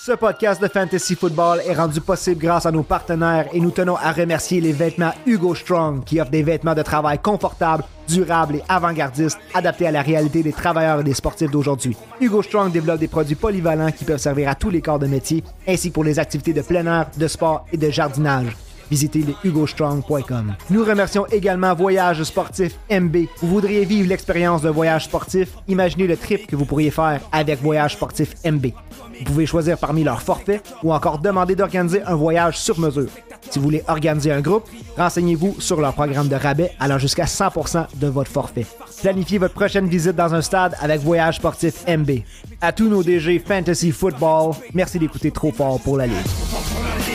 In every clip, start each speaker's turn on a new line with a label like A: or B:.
A: Ce podcast de Fantasy Football est rendu possible grâce à nos partenaires et nous tenons à remercier les vêtements Hugo Strong qui offrent des vêtements de travail confortables, durables et avant-gardistes adaptés à la réalité des travailleurs et des sportifs d'aujourd'hui. Hugo Strong développe des produits polyvalents qui peuvent servir à tous les corps de métier ainsi que pour les activités de plein air, de sport et de jardinage visitez les hugostrong.com. Nous remercions également Voyage Sportif MB. Vous voudriez vivre l'expérience d'un voyage sportif? Imaginez le trip que vous pourriez faire avec Voyage Sportif MB. Vous pouvez choisir parmi leurs forfaits ou encore demander d'organiser un voyage sur mesure. Si vous voulez organiser un groupe, renseignez-vous sur leur programme de rabais allant jusqu'à 100% de votre forfait. Planifiez votre prochaine visite dans un stade avec Voyage Sportif MB. À tous nos DG Fantasy Football, merci d'écouter trop fort pour la Ligue.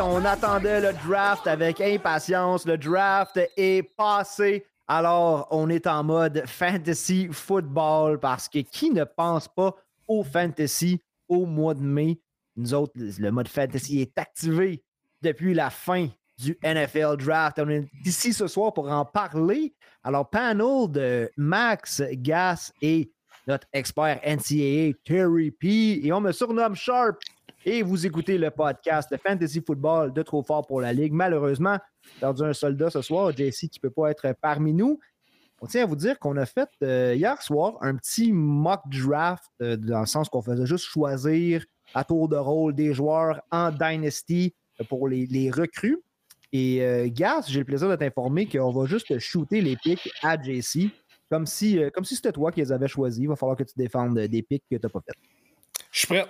A: On attendait le draft avec impatience. Le draft est passé. Alors, on est en mode fantasy football parce que qui ne pense pas au fantasy au mois de mai? Nous autres, le mode fantasy est activé depuis la fin du NFL Draft. On est ici ce soir pour en parler. Alors, panel de Max, Gas et notre expert NCAA, Terry P. Et on me surnomme Sharp. Et vous écoutez le podcast de Fantasy Football de Trop Fort pour la Ligue. Malheureusement, perdu un soldat ce soir, JC qui ne peut pas être parmi nous. On tient à vous dire qu'on a fait euh, hier soir un petit mock draft, euh, dans le sens qu'on faisait juste choisir à tour de rôle des joueurs en Dynasty pour les, recrues. Et euh, Gas, j'ai le plaisir de t'informer qu'on va juste shooter les pics à JC, comme si, comme si c'était toi qui les avais choisis. Il va falloir que tu défendes des pics que tu n'as pas fait.
B: Je suis prêt.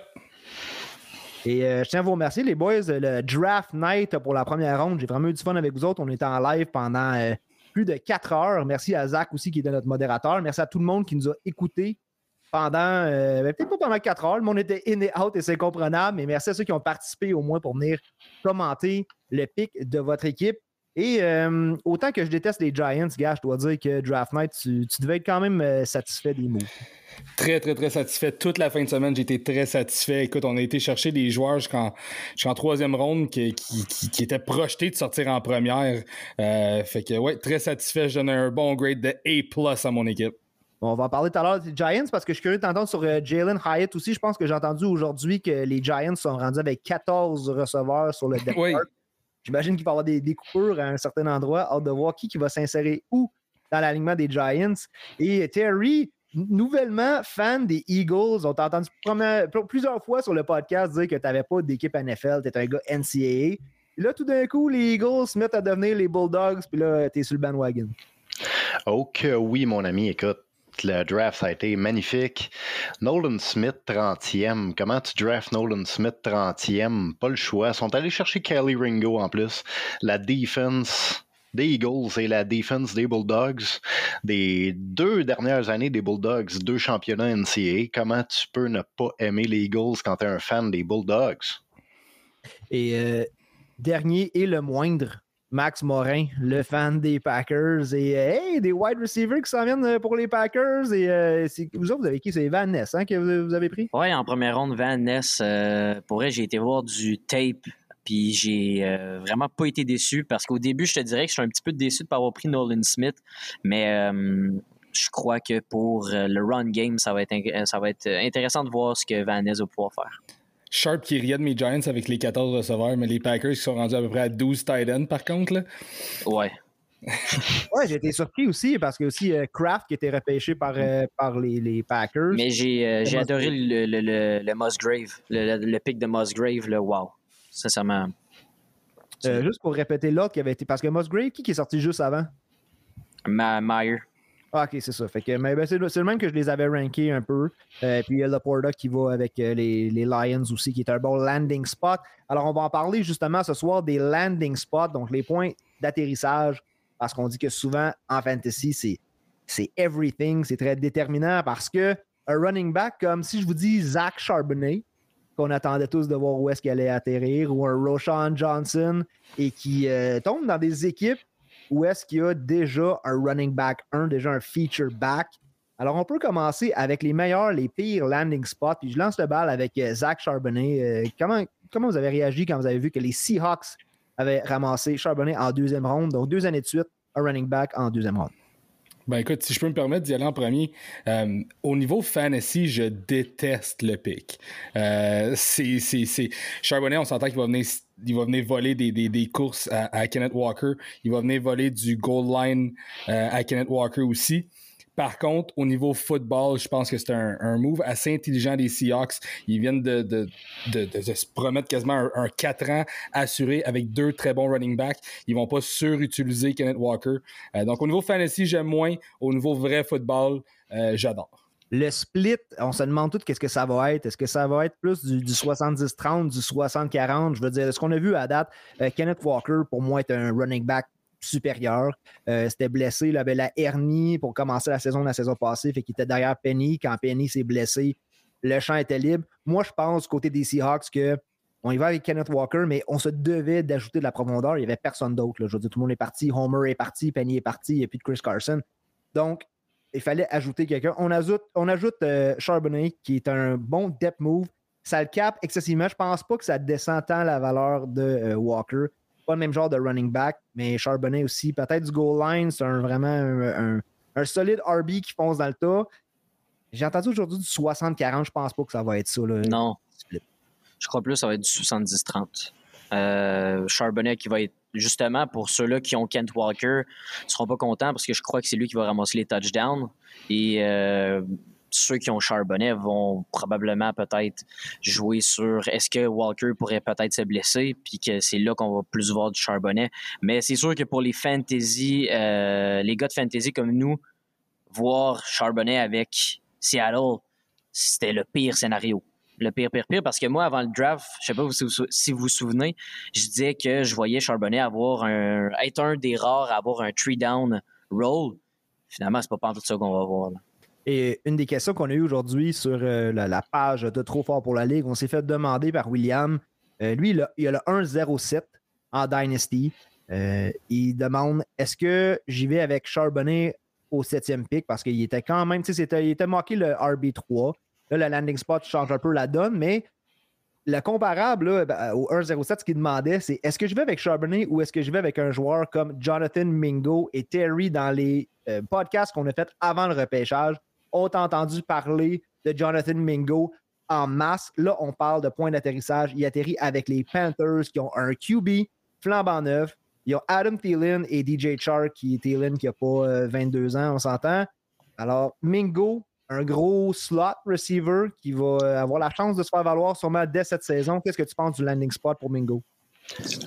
A: Et euh, je tiens à vous remercier, les boys. Le draft night pour la première ronde, j'ai vraiment eu du fun avec vous autres. On était en live pendant euh, plus de quatre heures. Merci à Zach aussi qui était notre modérateur. Merci à tout le monde qui nous a écoutés pendant, euh, ben, peut-être pas pendant quatre heures. Le monde était in et out et c'est comprenable. Mais merci à ceux qui ont participé au moins pour venir commenter le pic de votre équipe. Et autant que je déteste les Giants, gars, je dois dire que Draft Night, tu, tu devais être quand même satisfait des mots.
B: Très, très, très satisfait. Toute la fin de semaine, été très satisfait. Écoute, on a été chercher des joueurs jusqu'en, troisième ronde qui, qui, étaient projetés de sortir en première. Euh, fait que, ouais, très satisfait. Je donne un bon grade de A à mon équipe.
A: on va en parler tout à l'heure des Giants parce que je suis curieux d'entendre sur euh, Jalen Hyatt aussi. Je pense que j'ai entendu aujourd'hui que les Giants sont rendus avec 14 receveurs sur le depth J'imagine qu'il va y avoir des, des, coupures à un certain endroit. Hâte de voir qui, qui va s'insérer où dans l'alignement des Giants. Et Terry, nouvellement fan des Eagles. On t'a entendu plusieurs fois sur le podcast dire que tu n'avais pas d'équipe NFL, tu un gars NCAA. Là, tout d'un coup, les Eagles se mettent à devenir les Bulldogs, puis là, tu es sur le bandwagon.
C: Oh que oui, mon ami, écoute. Le draft, a été magnifique. Nolan Smith, 30e. Comment tu drafts Nolan Smith, 30e? Pas le choix. Ils sont allés chercher Kelly Ringo en plus. La defense, des Eagles et la défense des Bulldogs. Des deux dernières années des Bulldogs, deux championnats NCAA. Comment tu peux ne pas aimer les Eagles quand tu es un fan des Bulldogs?
A: Et euh, dernier et le moindre, Max Morin, le fan des Packers. Et euh, hey, des wide receivers qui s'en viennent euh, pour les Packers. Et vous autres, vous avez qui? C'est Van Ness hein, que vous avez pris?
D: Oui, en première ronde, Van Ness. pour vrai, j'ai été voir du tape puis j'ai euh, vraiment pas été déçu parce qu'au début, je te dirais que je suis un petit peu déçu de ne pas avoir pris Nolan Smith, mais euh, je crois que pour euh, le run game, ça va être, ça va être intéressant de voir ce que Van Ness va pouvoir faire.
B: Sharp qui riait de mes Giants avec les 14 receveurs, mais les Packers qui sont rendus à peu près à 12 tight ends par contre. Là.
D: Ouais.
A: ouais, j'ai été surpris aussi parce que aussi Kraft qui était repêché par, par les, les, Packers.
D: Mais j'ai adoré le, le, le, le, Musgrave, le, pic de Musgrave, le wow sincèrement.
A: Euh, juste pour répéter l'autre qui avait été. Parce que Musgrave, qui, qui est sorti juste avant?
D: Ma Meyer.
A: Ah, ok, c'est ça. Fait que, mais ben, c'est, le même que je les avais rankés un peu. Euh, puis il y a Laporta qui va avec euh, les, les, Lions aussi, qui est un bon landing spot. Alors, on va en parler justement ce soir des landing spots, donc les points d'atterrissage, parce qu'on dit que souvent en fantasy, c'est, c'est everything, c'est très déterminant parce que un running back, comme si je vous dis Zach Charbonnet, qu'on attendait tous de voir où est-ce qu'elle allait atterrir, ou un Roshan Johnson, et qui euh, tombe dans des équipes où est-ce qu'il y a déjà un running back 1, déjà un feature back. Alors, on peut commencer avec les meilleurs, les pires landing spots. Puis je lance le bal avec euh, Zach Charbonnet. Euh, comment, comment vous avez réagi quand vous avez vu que les Seahawks avaient ramassé Charbonnet en deuxième ronde, donc deux années de suite, un running back en deuxième round.
B: Ben écoute, si je peux me permettre d'y aller en premier, euh, au niveau fantasy, je déteste le pick. Euh, c'est, Charbonnet, on s'entend qu'il va venir, il va venir voler des, des, des courses à, à, Kenneth Walker. Il va venir voler du goal line euh, à Kenneth Walker aussi. Par contre, au niveau football, je pense que c'est un, move assez intelligent des Seahawks. Ils viennent de, se promettre quasiment un, 4 ans assuré avec deux très bons running backs. Ils vont pas surutiliser Kenneth Walker. Euh, donc, au niveau fantasy, j'aime moins. Au niveau vrai football, euh, j'adore.
A: Le split, on se demande tout qu'est-ce que ça va être. Est-ce que ça va être plus du, 70-30, du 60-40? Je veux dire, ce qu'on a vu à date, euh, Kenneth Walker, pour moi, est un running back supérieur. Euh, c'était blessé, il avait la hernie pour commencer la saison la saison passée, fait qu'il était derrière Penny. Quand Penny s'est blessé, le champ était libre. Moi, je pense, côté des Seahawks, que on y va avec Kenneth Walker, mais on se devait d'ajouter de la profondeur. Il n'y avait personne d'autre. Je veux dire, tout le monde est parti. Homer est parti, Penny est parti, et puis Chris Carson. Donc, il fallait ajouter quelqu'un. On ajoute, on ajoute euh, Charbonnet, qui est un bon depth move. Ça le cap excessivement. Je pense pas que ça descend tant la valeur de euh, Walker pas le même genre de running back, mais Charbonnet aussi. Peut-être du goal line, c'est vraiment un, solide RB qui fonce dans le tas. J'ai entendu aujourd'hui du 60-40, je pense pas que ça va être ça.
D: Non. Je crois plus que ça va être du 70-30. Euh, Charbonnet qui va être justement pour ceux-là qui ont Kent Walker ne seront pas contents parce que je crois que c'est lui qui va ramasser les touchdowns. Et euh, ceux qui ont Charbonnet vont probablement peut-être jouer sur est-ce que Walker pourrait peut-être se blesser, puis que c'est là qu'on va plus voir du Charbonnet. Mais c'est sûr que pour les fantasy, euh, les gars de fantasy comme nous, voir Charbonnet avec Seattle, c'était le pire scénario. Le pire, pire, pire, parce que moi, avant le draft, je sais pas si vous vous souvenez, je disais que je voyais Charbonnet avoir un, être un des rares à avoir un three down roll. Finalement, c'est pas pas tout ça qu'on va voir. Là.
A: Et une des questions qu'on a eues aujourd'hui sur euh, la, page de Trop fort pour la Ligue, on s'est fait demander par William. Euh, lui, il a, le 1-0-7 en Dynasty. Euh, il demande est-ce que j'y vais avec Charbonnet au septième pick? Parce qu'il était quand même, tu sais, il était marqué le RB3. Là, le landing spot change un peu la donne, mais le comparable ben, au 1-0-7, ce qu'il demandait, c'est est-ce que je vais avec Charbonnet ou est-ce que je vais avec un joueur comme Jonathan Mingo et Terry dans les podcasts qu'on a fait avant le repêchage? Ont entendu parler de Jonathan Mingo en masse. Là, on parle de point d'atterrissage. Il atterrit avec les Panthers qui ont un QB flambant neuf. Il y a Adam Thielen et DJ Chark qui est Thielen qui n'a pas 22 euh, ans, on s'entend. Alors, Mingo, un gros slot receiver qui va euh, avoir la chance de se faire valoir sûrement dès cette saison. Qu'est-ce que tu penses du landing spot pour Mingo?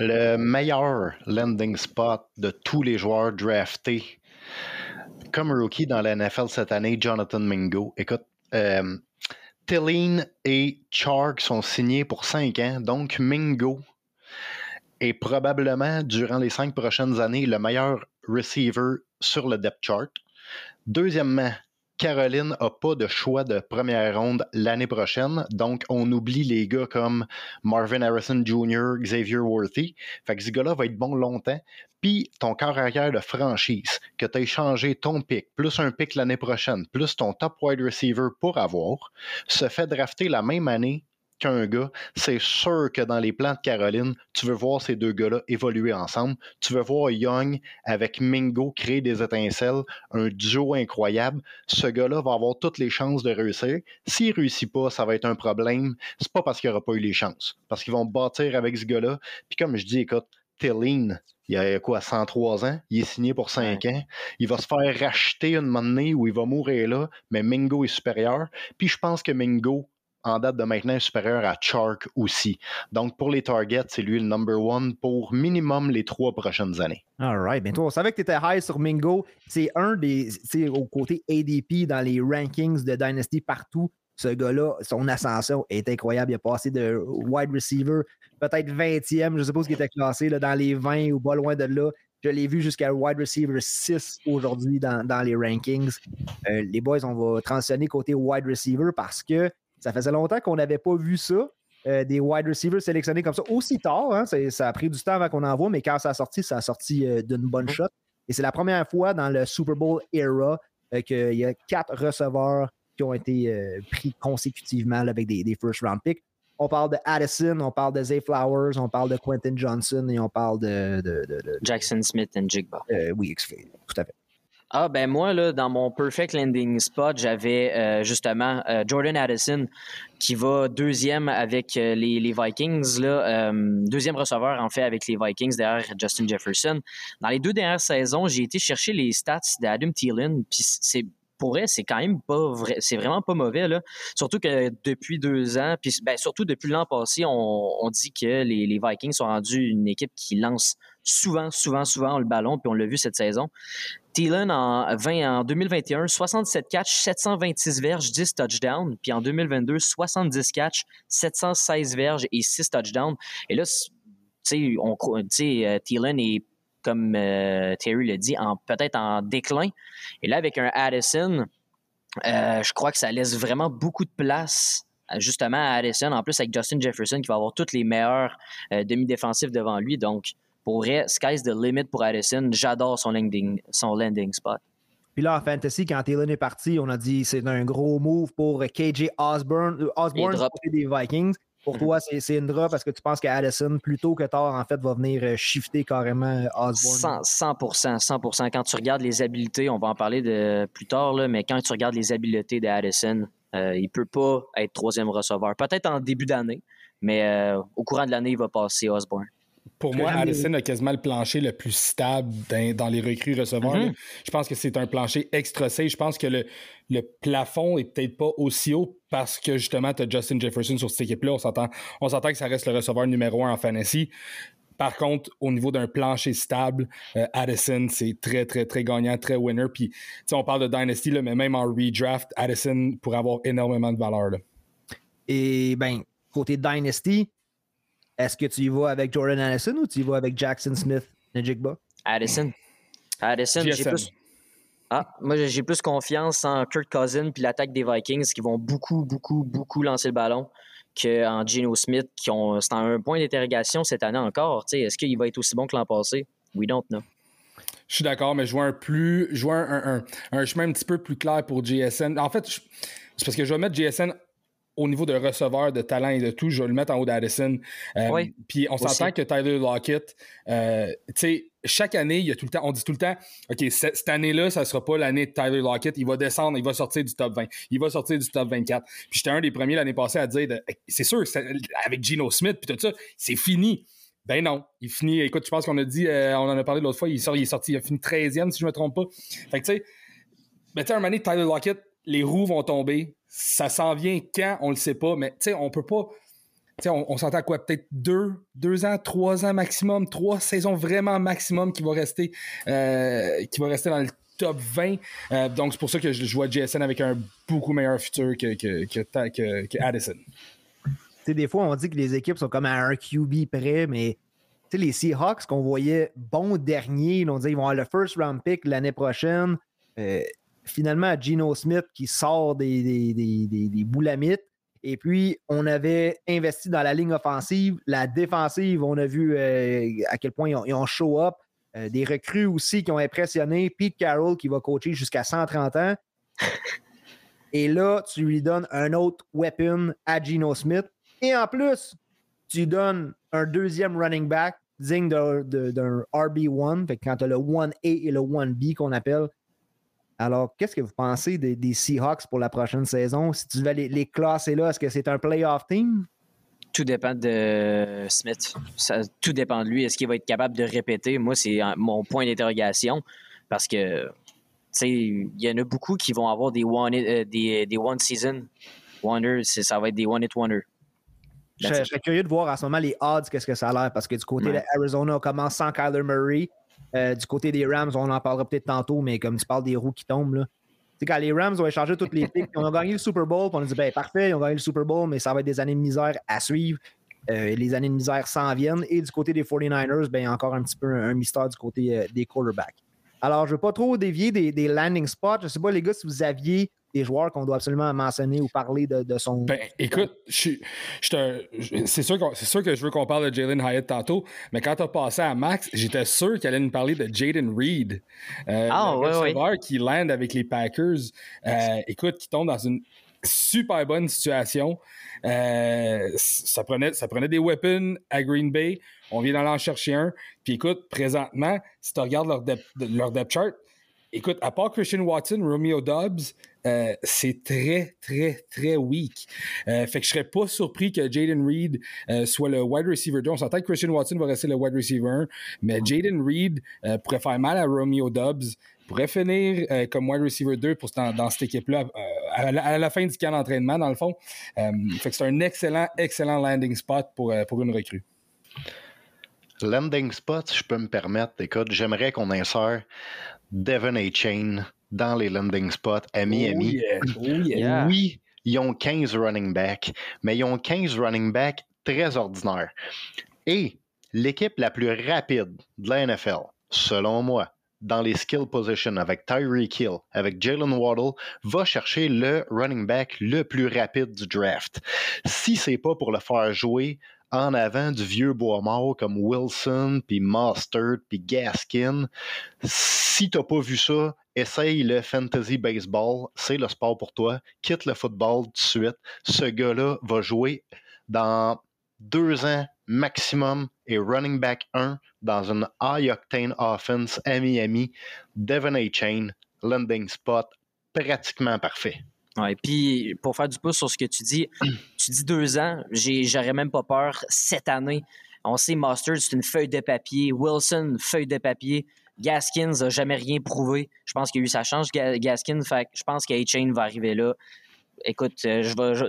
C: Le meilleur landing spot de tous les joueurs draftés comme rookie dans la NFL cette année, Jonathan Mingo. Écoute, euh, et Chark sont signés pour 5 ans, donc Mingo est probablement, durant les 5 prochaines années, le meilleur receiver sur le depth chart. Deuxièmement, Caroline n'a pas de choix de première ronde l'année prochaine. Donc, on oublie les gars comme Marvin Harrison Jr., Xavier Worthy. Fait que ce gars-là va être bon longtemps. Puis, ton corps arrière de franchise, que tu as échangé ton pick, plus un pick l'année prochaine, plus ton top wide receiver pour avoir, se fait drafter la même année qu'un gars, c'est sûr que dans les plans de Caroline, tu veux voir ces deux gars-là évoluer ensemble. Tu veux voir Young avec Mingo créer des étincelles, un duo incroyable. Ce gars-là va avoir toutes les chances de réussir. S'il réussit pas, ça va être un problème. C'est pas parce qu'il n'aura pas eu les chances, parce qu'ils vont bâtir avec ce gars-là. Puis comme je dis, écoute, Tillin, il a quoi, 103 ans, il est signé pour 5 ans. Il va se faire racheter une monnaie où il va mourir là, mais Mingo est supérieur. Puis je pense que Mingo en date de maintenant supérieur à Chark aussi. Donc, pour les targets, c'est lui le number one pour minimum les trois prochaines années.
A: All right. Bien, toi, on savait que tu étais high sur Mingo. C'est un des, au côté ADP dans les rankings de Dynasty partout. Ce gars-là, son ascension est incroyable. Il a passé de wide receiver, peut-être 20e, je ne sais pas ce qui était classé, là, dans les 20 ou pas loin de là. Je l'ai vu jusqu'à wide receiver 6 aujourd'hui dans, les rankings. Euh, les boys, on va transitionner côté wide receiver parce que ça faisait longtemps qu'on n'avait pas vu ça. Euh, des wide receivers sélectionnés comme ça aussi tard. Hein, ça a pris du temps avant qu'on en voit, mais quand ça a sorti, ça a sorti euh, d'une bonne shot. Et c'est la première fois dans le Super Bowl era euh, qu'il y a quatre receveurs qui ont été pris consécutivement avec des, first round picks. on parle de Addison, on parle de Zay Flowers, on parle de Quentin Johnson et on parle de. de, de, de
D: Jackson Smith et Jigba.
A: Oui, tout à fait.
D: Ah, ben moi, là, dans mon perfect landing spot, j'avais euh, justement euh, Jordan Addison qui va deuxième avec euh, les, Vikings, là, deuxième receveur en fait avec les Vikings derrière Justin Jefferson. Dans les deux dernières saisons, j'ai été chercher les stats d'Adam Thielen, puis c'est pour elle, c'est quand même pas vrai, c'est vraiment pas mauvais là. Surtout que depuis deux ans, puis ben, surtout depuis l'an passé, on, on, dit que les, les, Vikings sont rendus une équipe qui lance souvent, souvent, souvent le ballon, puis on l'a vu cette saison. Thielen en, 20, en 2021, 67 catchs, 726 verges, 10 touchdowns, puis en 2022, 70 catchs, 716 verges et 6 touchdowns. Et là, tu sais, euh, Thielen est comme euh, Terry l'a dit, peut-être en déclin. Et là, avec un Addison, euh, je crois que ça laisse vraiment beaucoup de place justement à Addison, en plus avec Justin Jefferson qui va avoir toutes les meilleurs euh, demi-défensifs devant lui. Donc, pour vrai, sky's the limit pour Addison. J'adore son landing, son landing spot.
A: Puis là, en fantasy, quand Elon est parti, on a dit c'est un gros move pour KJ Osborne, Osborne des Vikings. Pour mhm. toi, c'est une drop parce que tu penses qu'Addison, plus tôt que tard, en fait, va venir euh, shifter carrément euh, Osborne?
D: 100, 100 Quand tu regardes les habiletés, on va en parler de plus tard, là, mais quand tu regardes les habiletés d'Addison, euh, il ne peut pas être troisième receveur. Peut-être en début d'année, mais au courant de l'année, il va passer Osborne.
B: Pour moi, Addison a quasiment le plancher le plus stable dans, les recrues receveurs. Mhm. Je pense que c'est un plancher extra safe. Je pense que le, le plafond est peut-être pas aussi haut parce que justement, tu as Justin Jefferson sur cette équipe-là. On s'entend, on s'entend que ça reste le receveur numéro un en fantasy. Par contre, au niveau d'un plancher stable, euh, Addison, c'est très, très, très gagnant, très winner. Puis, on parle de Dynasty, là, mais même en redraft, Addison pourrait avoir énormément de valeur. Là.
A: Et ben, côté Dynasty, est-ce que tu y vas avec Jordan Addison ou tu y vas avec Jackson Smith, Najigba?
D: Addison. Addison, j'ai plus. Ah, moi, j'ai plus confiance en Kurt Cousin puis l'attaque des Vikings qui vont beaucoup, beaucoup, beaucoup lancer le ballon qu'en Geno Smith, qui ont. C'est un point d'interrogation cette année encore. Est-ce qu'il va être aussi bon que l'an passé? We don't know.
B: Je suis d'accord, mais je vois un plus. Je vois un, un, chemin un petit peu plus clair pour JSN. En fait, c'est parce que je vais mettre JSN au niveau de receveur, de talent et de tout, je vais le mettre en haut d'Addison. Euh, puis on s'entend que Tyler Lockett, euh, tu sais, chaque année, il y a tout le temps, on dit tout le temps, OK, cette, année-là, ça ne sera pas l'année de Tyler Lockett, il va descendre, il va sortir du top 20, il va sortir du top 24. Puis j'étais un des premiers l'année passée à dire, c'est sûr, avec Geno Smith, puis tout ça, c'est fini. Ben non, il finit, écoute, je pense qu'on a dit, euh, on en a parlé l'autre fois, il, sort, il est sorti, il a fini 13e, si je ne me trompe pas. Fait que tu sais, ben tu sais, un Tyler Lockett, les roues vont tomber, ça s'en vient quand, on le sait pas, mais tu sais, on peut pas. On, on s'entend quoi? Peut-être deux, deux ans, trois ans maximum, trois saisons vraiment maximum qui rester, euh, rester dans le top 20. Euh, donc, c'est pour ça que je, vois JSN avec un beaucoup meilleur futur que, que, que, Addison.
A: des fois, on dit que les équipes sont comme à un QB près, mais les Seahawks qu'on voyait bon dernier, on disait qu'ils vont avoir le first round pick l'année prochaine. Euh, finalement à Geno Smith qui sort des, des, des, boulamites. Et puis, on avait investi dans la ligne offensive. La défensive, on a vu euh, à quel point ils ont, show up. Euh, des recrues aussi qui ont impressionné. Pete Carroll qui va coacher jusqu'à 130 ans. Et là, tu lui donnes un autre weapon à Geno Smith. Et en plus, tu donnes un deuxième running back digne d'un RB1. Fait quand tu as le 1A et le 1B qu'on appelle, alors, qu'est-ce que vous pensez des, Seahawks pour la prochaine saison? Si tu devais les, les classer là, est-ce que c'est un playoff team?
D: Tout dépend de Smith. Ça, tout dépend de lui. Est-ce qu'il va être capable de répéter? Moi, c'est mon point d'interrogation parce que il y en a beaucoup qui vont avoir des one, euh, des, des one season wonders. Ça va être des one hit wonders.
A: Je, serais curieux de voir en ce moment les odds, qu'est-ce que ça a l'air, parce que du côté de Arizona, on commence sans Kyler Murray. Euh, du côté des Rams, on en parlera peut-être tantôt, mais comme tu parles des roues qui tombent, là. quand les Rams ont échangé toutes les pics, on a gagné le Super Bowl, on a dit, ben parfait, ils ont gagné le Super Bowl, mais ça va être des années de misère à suivre. Euh, les années de misère s'en viennent. Et du côté des 49ers, ben, encore un petit peu un, mystère du côté euh, des quarterbacks. Alors, je ne veux pas trop dévier des, des landing spots. Je ne sais pas, les gars, si vous aviez des joueurs qu'on doit absolument mentionner ou parler de, son.
B: Ben, écoute, c'est sûr, sûr, que je veux qu'on parle de Jalen Hyatt tantôt, mais quand tu as passé à Max, j'étais sûr qu'il allait nous parler de Jaden Reed. Euh,
D: ah, le
B: receveur qui land avec les Packers. Euh, écoute, qui tombe dans une super bonne situation. Euh, ça, prenait, ça prenait des weapons à Green Bay. On vient d'en chercher un. Puis écoute, présentement, si tu regardes leur depth, leur depth chart, écoute, à part Christian Watson, Romeo Dobbs, euh, c'est très, très, très weak. Euh, fait que je serais pas surpris que Jaden Reed soit le wide receiver 2. On s'entend que Christian Watson va rester le wide receiver 1, mais Jaden Reed pourrait faire mal à Romeo Dobbs pourrait finir euh, comme wide receiver 2 pour, dans, cette équipe-là euh, à, la, fin du camp d'entraînement, dans le fond. Euh, fait que c'est un excellent, excellent landing spot pour, pour une recrue.
C: Landing spot, si je peux me permettre, écoute, j'aimerais qu'on insère Devon A. Chain dans les landing spots à Miami.
B: Oh oh
C: oui, ils ont 15 running backs, mais ils ont 15 running backs très ordinaires. Et l'équipe la plus rapide de la NFL, selon moi, dans les skill positions avec Tyreek Hill, avec Jalen Waddle, va chercher le running back le plus rapide du draft. Si c'est pas pour le faire jouer en avant du vieux bois mort comme Wilson, puis Mustard, puis Gaskin, si t'as pas vu ça, essaye le fantasy baseball, c'est le sport pour toi. Quitte le football tout de suite. Ce gars-là va jouer dans deux ans maximum et running back 1 dans une high-octane offense à Miami. Devon A. Chain, landing spot, pratiquement parfait.
D: Ouais, puis pour faire du pouce sur ce que tu dis, tu dis deux ans, j'aurais même pas peur cette année. On sait Mustard, c'est une feuille de papier. Wilson, feuille de papier. Gaskins n'a jamais rien prouvé. Je pense qu'il a eu sa chance, Gaskins. Fait je pense qu'A-Chain va arriver là. Écoute, euh, je vais. Je,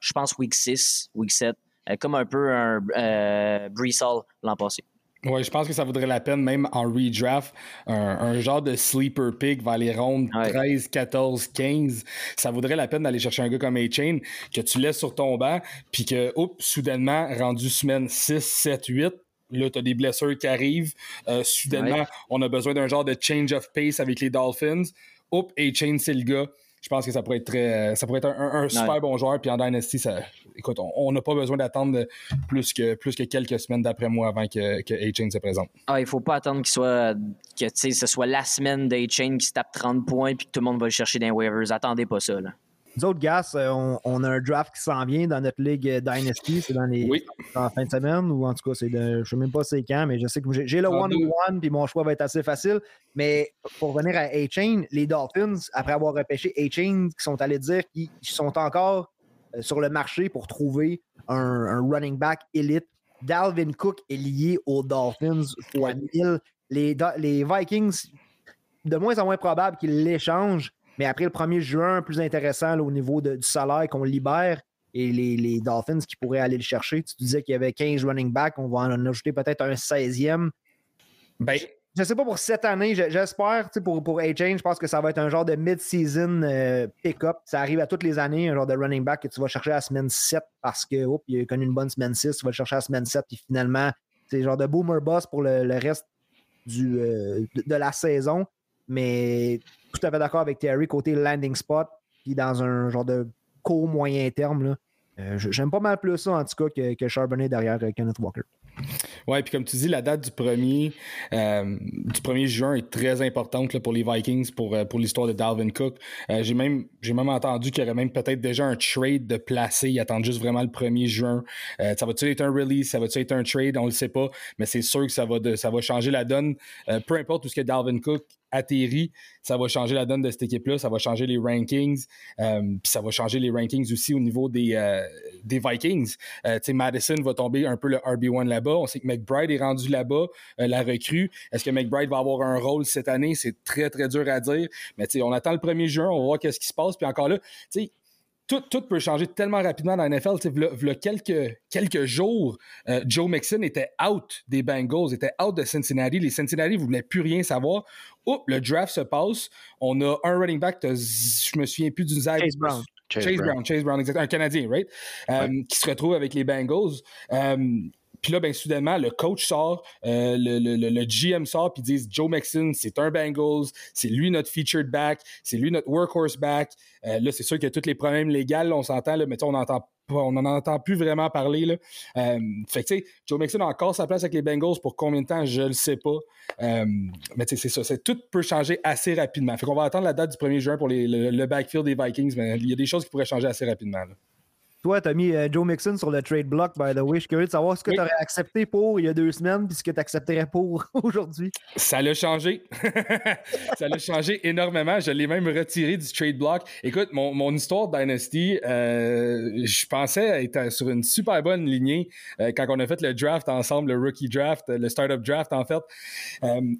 D: je pense week 6, week 7. Euh, comme un peu un euh, l'an passé.
B: Oui, je pense que ça vaudrait la peine, même en redraft, un, genre de sleeper pick vers les rondes 13, 14, 15. Ça vaudrait la peine d'aller chercher un gars comme A-Chain que tu laisses sur ton banc, puis que, oups, soudainement, rendu semaine 6, 7, 8, là, tu as des blessures qui arrivent. Euh, soudainement, on a besoin d'un genre de change of pace avec les Dolphins. Oups, A-Chain, c'est le gars je pense que ça pourrait être très, ça pourrait être un, super bon joueur. Puis en Dynasty, ça, écoute, on n'a pas besoin d'attendre plus que, plus que quelques semaines d'après moi avant que, que A-Chain se présente.
D: Ah, il faut pas attendre qu'il soit, que ce soit la semaine d'A-Chain qui se tape 30 points puis que tout le monde va le chercher dans les waivers. Attendez pas ça. Là.
A: Nous autres, Gas, euh, on, a un draft qui s'en vient dans notre ligue euh, Dynasty. C'est dans les en fin de semaine, ou en tout cas, c'est je ne sais même pas c'est quand, mais je sais que j'ai le one-on-one, puis mon choix va être assez facile. Mais pour revenir à A-Chain, les Dolphins, après avoir repêché A-Chain, qui sont allés dire qu'ils sont encore euh, sur le marché pour trouver un, running back élite. Dalvin Cook est lié aux Dolphins fois Les, les Vikings, de moins en moins probable qu'ils l'échangent mais après le 1er juin, plus intéressant au niveau du salaire qu'on libère et les, Dolphins qui pourraient aller le chercher. Tu disais qu'il y avait 15 running backs, on va en ajouter peut-être un 16e. Ben, je ne sais pas pour cette année, j'espère, pour, pour A-Chain, je pense que ça va être un genre de mid-season euh, pick-up. Ça arrive à toutes les années, un genre de running back que tu vas chercher à la semaine 7 parce que, oh, il a connu une bonne semaine 6, tu vas le chercher à la semaine 7, puis finalement, c'est genre de boomer boss pour le, reste du, euh, de, la saison. Mais tout à fait d'accord avec Terry côté landing spot, puis dans un genre de court moyen terme. Euh, j'aime pas mal plus ça en tout cas que, Charbonnet derrière euh, Kenneth Walker.
B: Oui, puis comme tu dis, la date du 1er, euh, du 1er juin est très importante pour les Vikings, pour, pour l'histoire de Dalvin Cook. j'ai, même, j'ai même entendu qu'il y aurait même peut-être déjà un trade de placer. Ils attendent juste vraiment le 1er juin. ça va-tu être un release? Ça va-tu être un trade? On le sait pas, mais c'est sûr que ça va, de, ça va changer la donne. peu importe où ce que Dalvin Cook atterri, ça va changer la donne de cette équipe-là, ça va changer les rankings, euh, puis ça va changer les rankings aussi au niveau des, euh, des Vikings. Euh, Madison va tomber un peu le RB1 là-bas. On sait que McBride est rendu là-bas, la recrue. Est-ce que McBride va avoir un rôle cette année? C'est très, très dur à dire. Mais on attend le 1er juin, on va voir qu'est-ce qui se passe. Puis encore là, tu sais, tout, peut changer tellement rapidement dans la NFL. Il y a quelques, quelques jours, euh, Joe Mixon était out des Bengals, était out de Cincinnati. Les Cincinnati ne voulaient plus rien savoir. Oups, le draft se passe. On a un running back, je me souviens plus du
A: Chase Brown.
B: Chase, Brown. Chase Brown, exactement. Un Canadien, right? Euh, qui se retrouve avec les Bengals. Euh, puis là, ben, soudainement, le coach sort, euh, le, le, le, GM sort, puis ils disent Joe Mixon, c'est un Bengals, c'est lui notre featured back, c'est lui notre workhorse back. Euh, là, c'est sûr qu'il y a tous les problèmes légaux, on s'entend, mais on entend on n'en entend plus vraiment parler. Là. Euh, fait que, tu sais, Joe Mixon a encore sa place avec les Bengals pour combien de temps, je le sais pas. Euh, mais c'est ça. Tout peut changer assez rapidement. Fait qu'on va attendre la date du 1er juin pour le, backfield des Vikings, mais il y a des choses qui pourraient changer assez rapidement.
A: Toi, tu as mis euh, Joe Mixon sur le trade block, by the way. Je suis curieux de savoir ce que tu aurais accepté pour il y a deux semaines puis ce que tu accepterais pour aujourd'hui.
B: Ça l'a changé. ça l'a changé énormément. Je l'ai même retiré du trade block. Écoute, mon, mon histoire Dynasty, euh, je pensais être sur une super bonne lignée euh, quand on a fait le draft ensemble, le rookie draft, le startup draft en fait.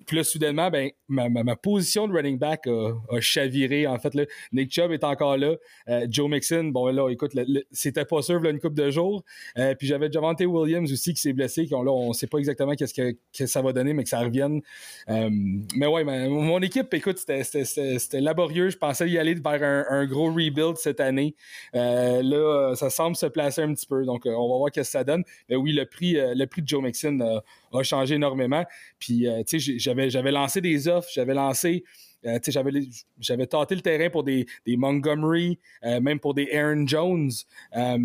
B: Puis là, soudainement, ben, ma, ma, ma, position de running back a, a, chaviré. En fait, là. Nick Chubb est encore là. Joe Mixon, bon là, écoute, c'est c'était pas sûr là, une couple de jours. Euh, puis j'avais Javante Williams aussi qui s'est blessé. Qu'on, là, on sait pas exactement qu'est-ce que, que, ça va donner, mais que ça revienne. Euh, mais ouais, mon équipe, écoute, c'était, laborieux. Je pensais y aller vers un, un gros rebuild cette année. Euh, là, ça semble se placer un petit peu. Donc, on va voir ce que ça donne. Mais oui, le prix, le prix de Joe Mixon a changé énormément. Puis, tu sais, j'avais lancé des offres, j'avais lancé. Euh, j'avais, tâté le terrain pour des, des Montgomery, euh, même pour des Aaron Jones. Euh,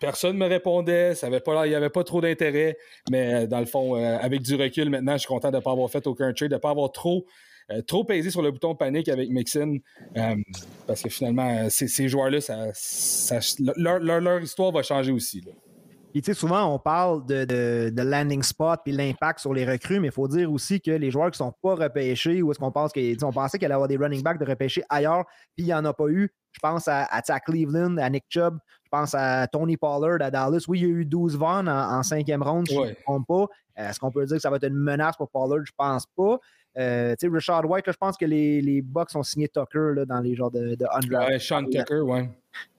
B: personne ne me répondait, ça avait pas, il n'y avait pas trop d'intérêt, mais dans le fond, avec du recul, maintenant, je suis content de ne pas avoir fait aucun trade, de ne pas avoir trop, trop pesé sur le bouton panique avec Mixon, parce que finalement, ces, joueurs-là, ça, leur, leur, leur, histoire va changer aussi.
A: Puis, tu sais, souvent, on parle de, de, de landing spot puis l'impact sur les recrues, mais il faut dire aussi que les joueurs qui ne sont pas repêchés, ou est-ce qu'on pense qu'on pensait qu'il allait avoir des running backs de repêchés ailleurs, puis il n'y en a pas eu. Je pense à, à, à, Cleveland, à Nick Chubb, je pense à Tony Pollard à Dallas. Oui, il y a eu 12 Vaughn en, en cinquième ronde, je ne me trompe pas. Est-ce qu'on peut dire que ça va être une menace pour Pollard? Je pense pas. Euh, tu sais, Richard White, là, je pense que les, les Bucks ont signé Tucker là, dans les genres de, de undraft.
B: Ouais, Sean Tucker, ouais.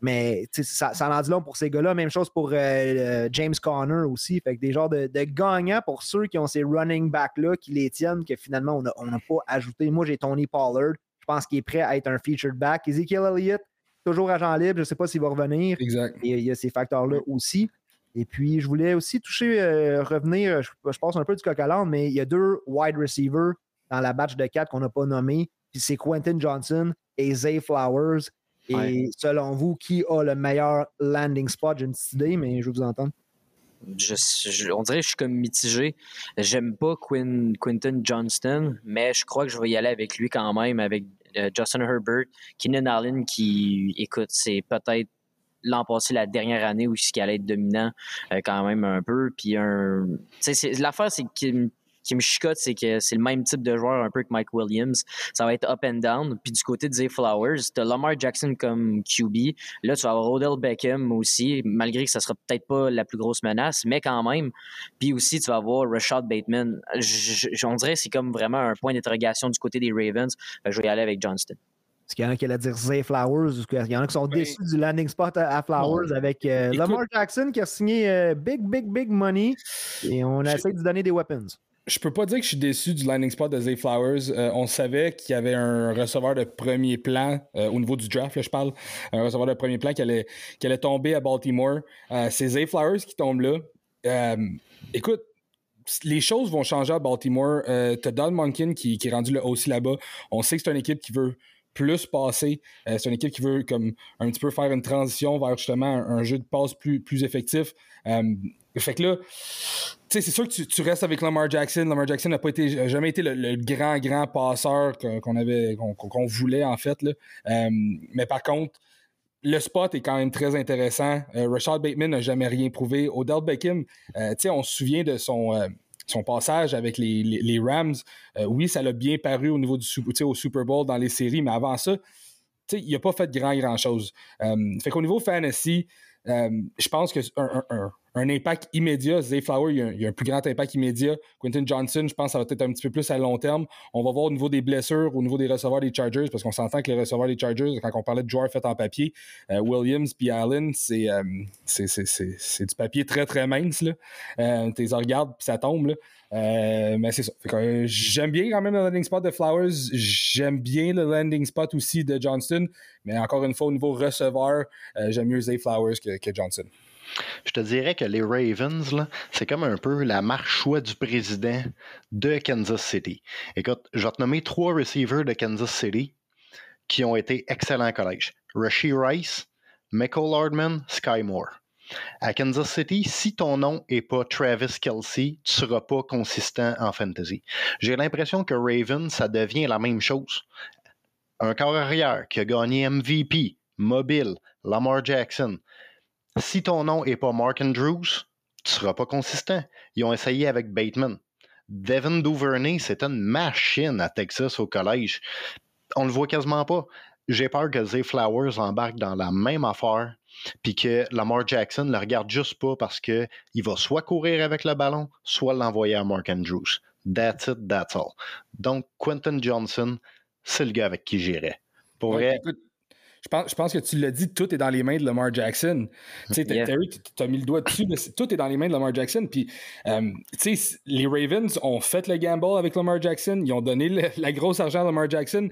A: Mais ça, ça en dit long pour ces gars-là. Même chose pour euh, James Conner aussi. Fait que des genres de, de, gagnants pour ceux qui ont ces running backs-là, qui les tiennent, que finalement, on n'a pas ajouté. Moi, j'ai Tony Pollard. Je pense qu'il est prêt à être un featured back. Ezekiel Elliott, toujours agent libre. Je ne sais pas s'il va revenir.
B: Exact.
A: Et il y a ces facteurs-là aussi. Et puis, je voulais aussi toucher, euh, revenir, je, je, passe un peu du coq à mais il y a deux wide receivers dans la batch de quatre qu'on n'a pas nommé. Puis c'est Quentin Johnson et Zay Flowers. Et ouais. selon vous, qui a le meilleur landing spot? J'ai une petite idée, mais je veux vous entendre.
D: Je, je, on dirait que je suis comme mitigé. J'aime pas Quinn, Quentin Johnston, mais je crois que je vais y aller avec lui quand même, avec euh, Justin Herbert, Keenan Allen, qui, écoute, c'est peut-être l'an passé, la dernière année où qui allait être dominant euh, quand même un peu. Puis un, l'affaire, c'est qu'il qui me chicote, c'est que c'est le même type de joueur un peu que Mike Williams. Ça va être up and down. Puis du côté de Zay Flowers, tu as Lamar Jackson comme QB. Là, tu vas avoir Odell Beckham aussi, malgré que ça sera peut-être pas la plus grosse menace, mais quand même. Puis aussi, tu vas avoir Rashad Bateman. Je, je, on dirait que c'est comme vraiment un point d'interrogation du côté des Ravens. Fait que je vais y aller avec Johnston.
A: Est-ce qu'il y en a qui allaient dire Zay Flowers ou il y en a qui sont oui. déçus du landing spot à, Flowers avec euh, Écoute, Lamar Jackson qui a signé euh, big, big, big money et on essaie de lui donner des weapons?
B: Je peux pas dire que je suis déçu du landing spot de Zay Flowers. Euh, on savait qu'il y avait un receveur de premier plan euh, au niveau du draft, là, je parle. Un receveur de premier plan qui allait, qui allait tomber à Baltimore. Euh, c'est Zay Flowers qui tombe là. écoute, les choses vont changer à Baltimore. T'as Don Monkin qui, qui, est rendu là, aussi là-bas. On sait que c'est une équipe qui veut plus passer. c'est une équipe qui veut comme un petit peu faire une transition vers justement un, jeu de passe plus, plus effectif. Fait que là, c'est sûr que tu, tu, restes avec Lamar Jackson. Lamar Jackson n'a pas été, jamais été le, grand, grand passeur qu'on avait, qu'on qu voulait en fait. Là. Euh, mais par contre, le spot est quand même très intéressant. Euh, Rashad Bateman n'a jamais rien prouvé. Odell Beckham, euh, on se souvient de son, euh, son passage avec les, les, Rams. Oui, ça l'a bien paru au niveau du au Super Bowl dans les séries, mais avant ça, il n'a pas fait grand, grand chose. Fait qu'au niveau fantasy, je pense que un impact immédiat. Zay Flower, il y, a un, un, plus grand impact immédiat. Quentin Johnson, je pense que ça va être un petit peu plus à long terme. On va voir au niveau des blessures, au niveau des receveurs des Chargers, parce qu'on s'entend que les receveurs des Chargers, quand on parlait de joueurs faits en papier, euh, Williams puis Allen, c'est, euh, c'est, du papier très, très mince. Là. Euh, tu les regardes puis ça tombe. Là. Euh, mais c'est ça. J'aime bien quand même le landing spot de Flowers. J'aime bien le landing spot aussi de Johnston. Mais encore une fois, au niveau receveur, j'aime mieux Zay Flowers que Johnson.
C: Je te dirais que les Ravens, c'est comme un peu la marche choix du président de Kansas City. Écoute, je vais te nommer trois receivers de Kansas City qui ont été excellents collège. Rashi Rice, Michael Hardman, Sky Moore. À Kansas City, si ton nom n'est pas Travis Kelsey, tu ne seras pas consistant en fantasy. J'ai l'impression que Ravens, ça devient la même chose. Un corps arrière qui a gagné MVP, mobile, Lamar Jackson. Si ton nom n'est pas Mark Andrews, tu ne seras pas consistant. Ils ont essayé avec Bateman. Devin Duvernay, c'est une machine à Texas au collège. On le voit quasiment pas. J'ai peur que Zay Flowers embarque dans la même affaire puis que Lamar Jackson ne le regarde juste pas parce qu'il va soit courir avec le ballon, soit l'envoyer à Mark Andrews. That's it, that's all. Donc, Quentin Johnson, c'est le gars avec qui j'irais. Pour vrai,
B: je pense, je pense, que tu l'as dit, tout est dans les mains de Lamar Jackson. Tu sais, Terry, tu as mis le doigt dessus, tout est dans les mains de Lamar Jackson. Puis, euh, tu sais, les Ravens ont fait le gamble avec Lamar Jackson, ils ont donné la grosse argent à Lamar Jackson.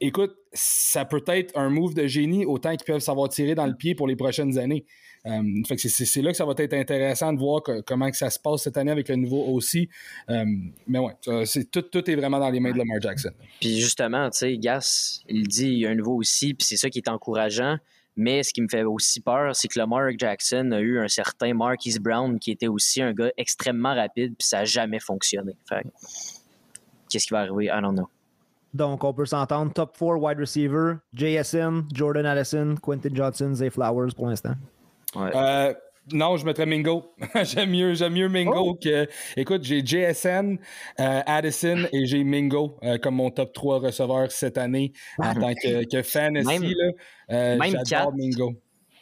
B: Écoute, ça peut être un move de génie autant qu'ils peuvent savoir tirer dans le pied pour les prochaines années. Euh, c'est là que ça va être intéressant de voir comment que ça se passe cette année avec le nouveau aussi. Euh, mais ouais, tout, tout est vraiment dans les mains de Lamar Jackson.
D: Puis justement, tu sais, Gas, il dit il y a un nouveau aussi, puis c'est ça qui est encourageant. Mais ce qui me fait aussi peur, c'est que Lamar Jackson a eu un certain Marquise Brown qui était aussi un gars extrêmement rapide, puis ça n'a jamais fonctionné. Qu'est-ce qui va arriver? I don't know.
A: Donc, on peut s'entendre top 4 wide receiver, JSN, Jordan Allison, Quentin Johnson, Zay Flowers pour l'instant.
B: Euh, non, je mettrais Mingo. j'aime mieux, j'aime mieux Mingo oh. que. Écoute, j'ai JSN, euh, Addison et j'ai Mingo euh, comme mon top 3 receveur cette année en tant que, fan aussi. Là, même 4,
D: Mingo.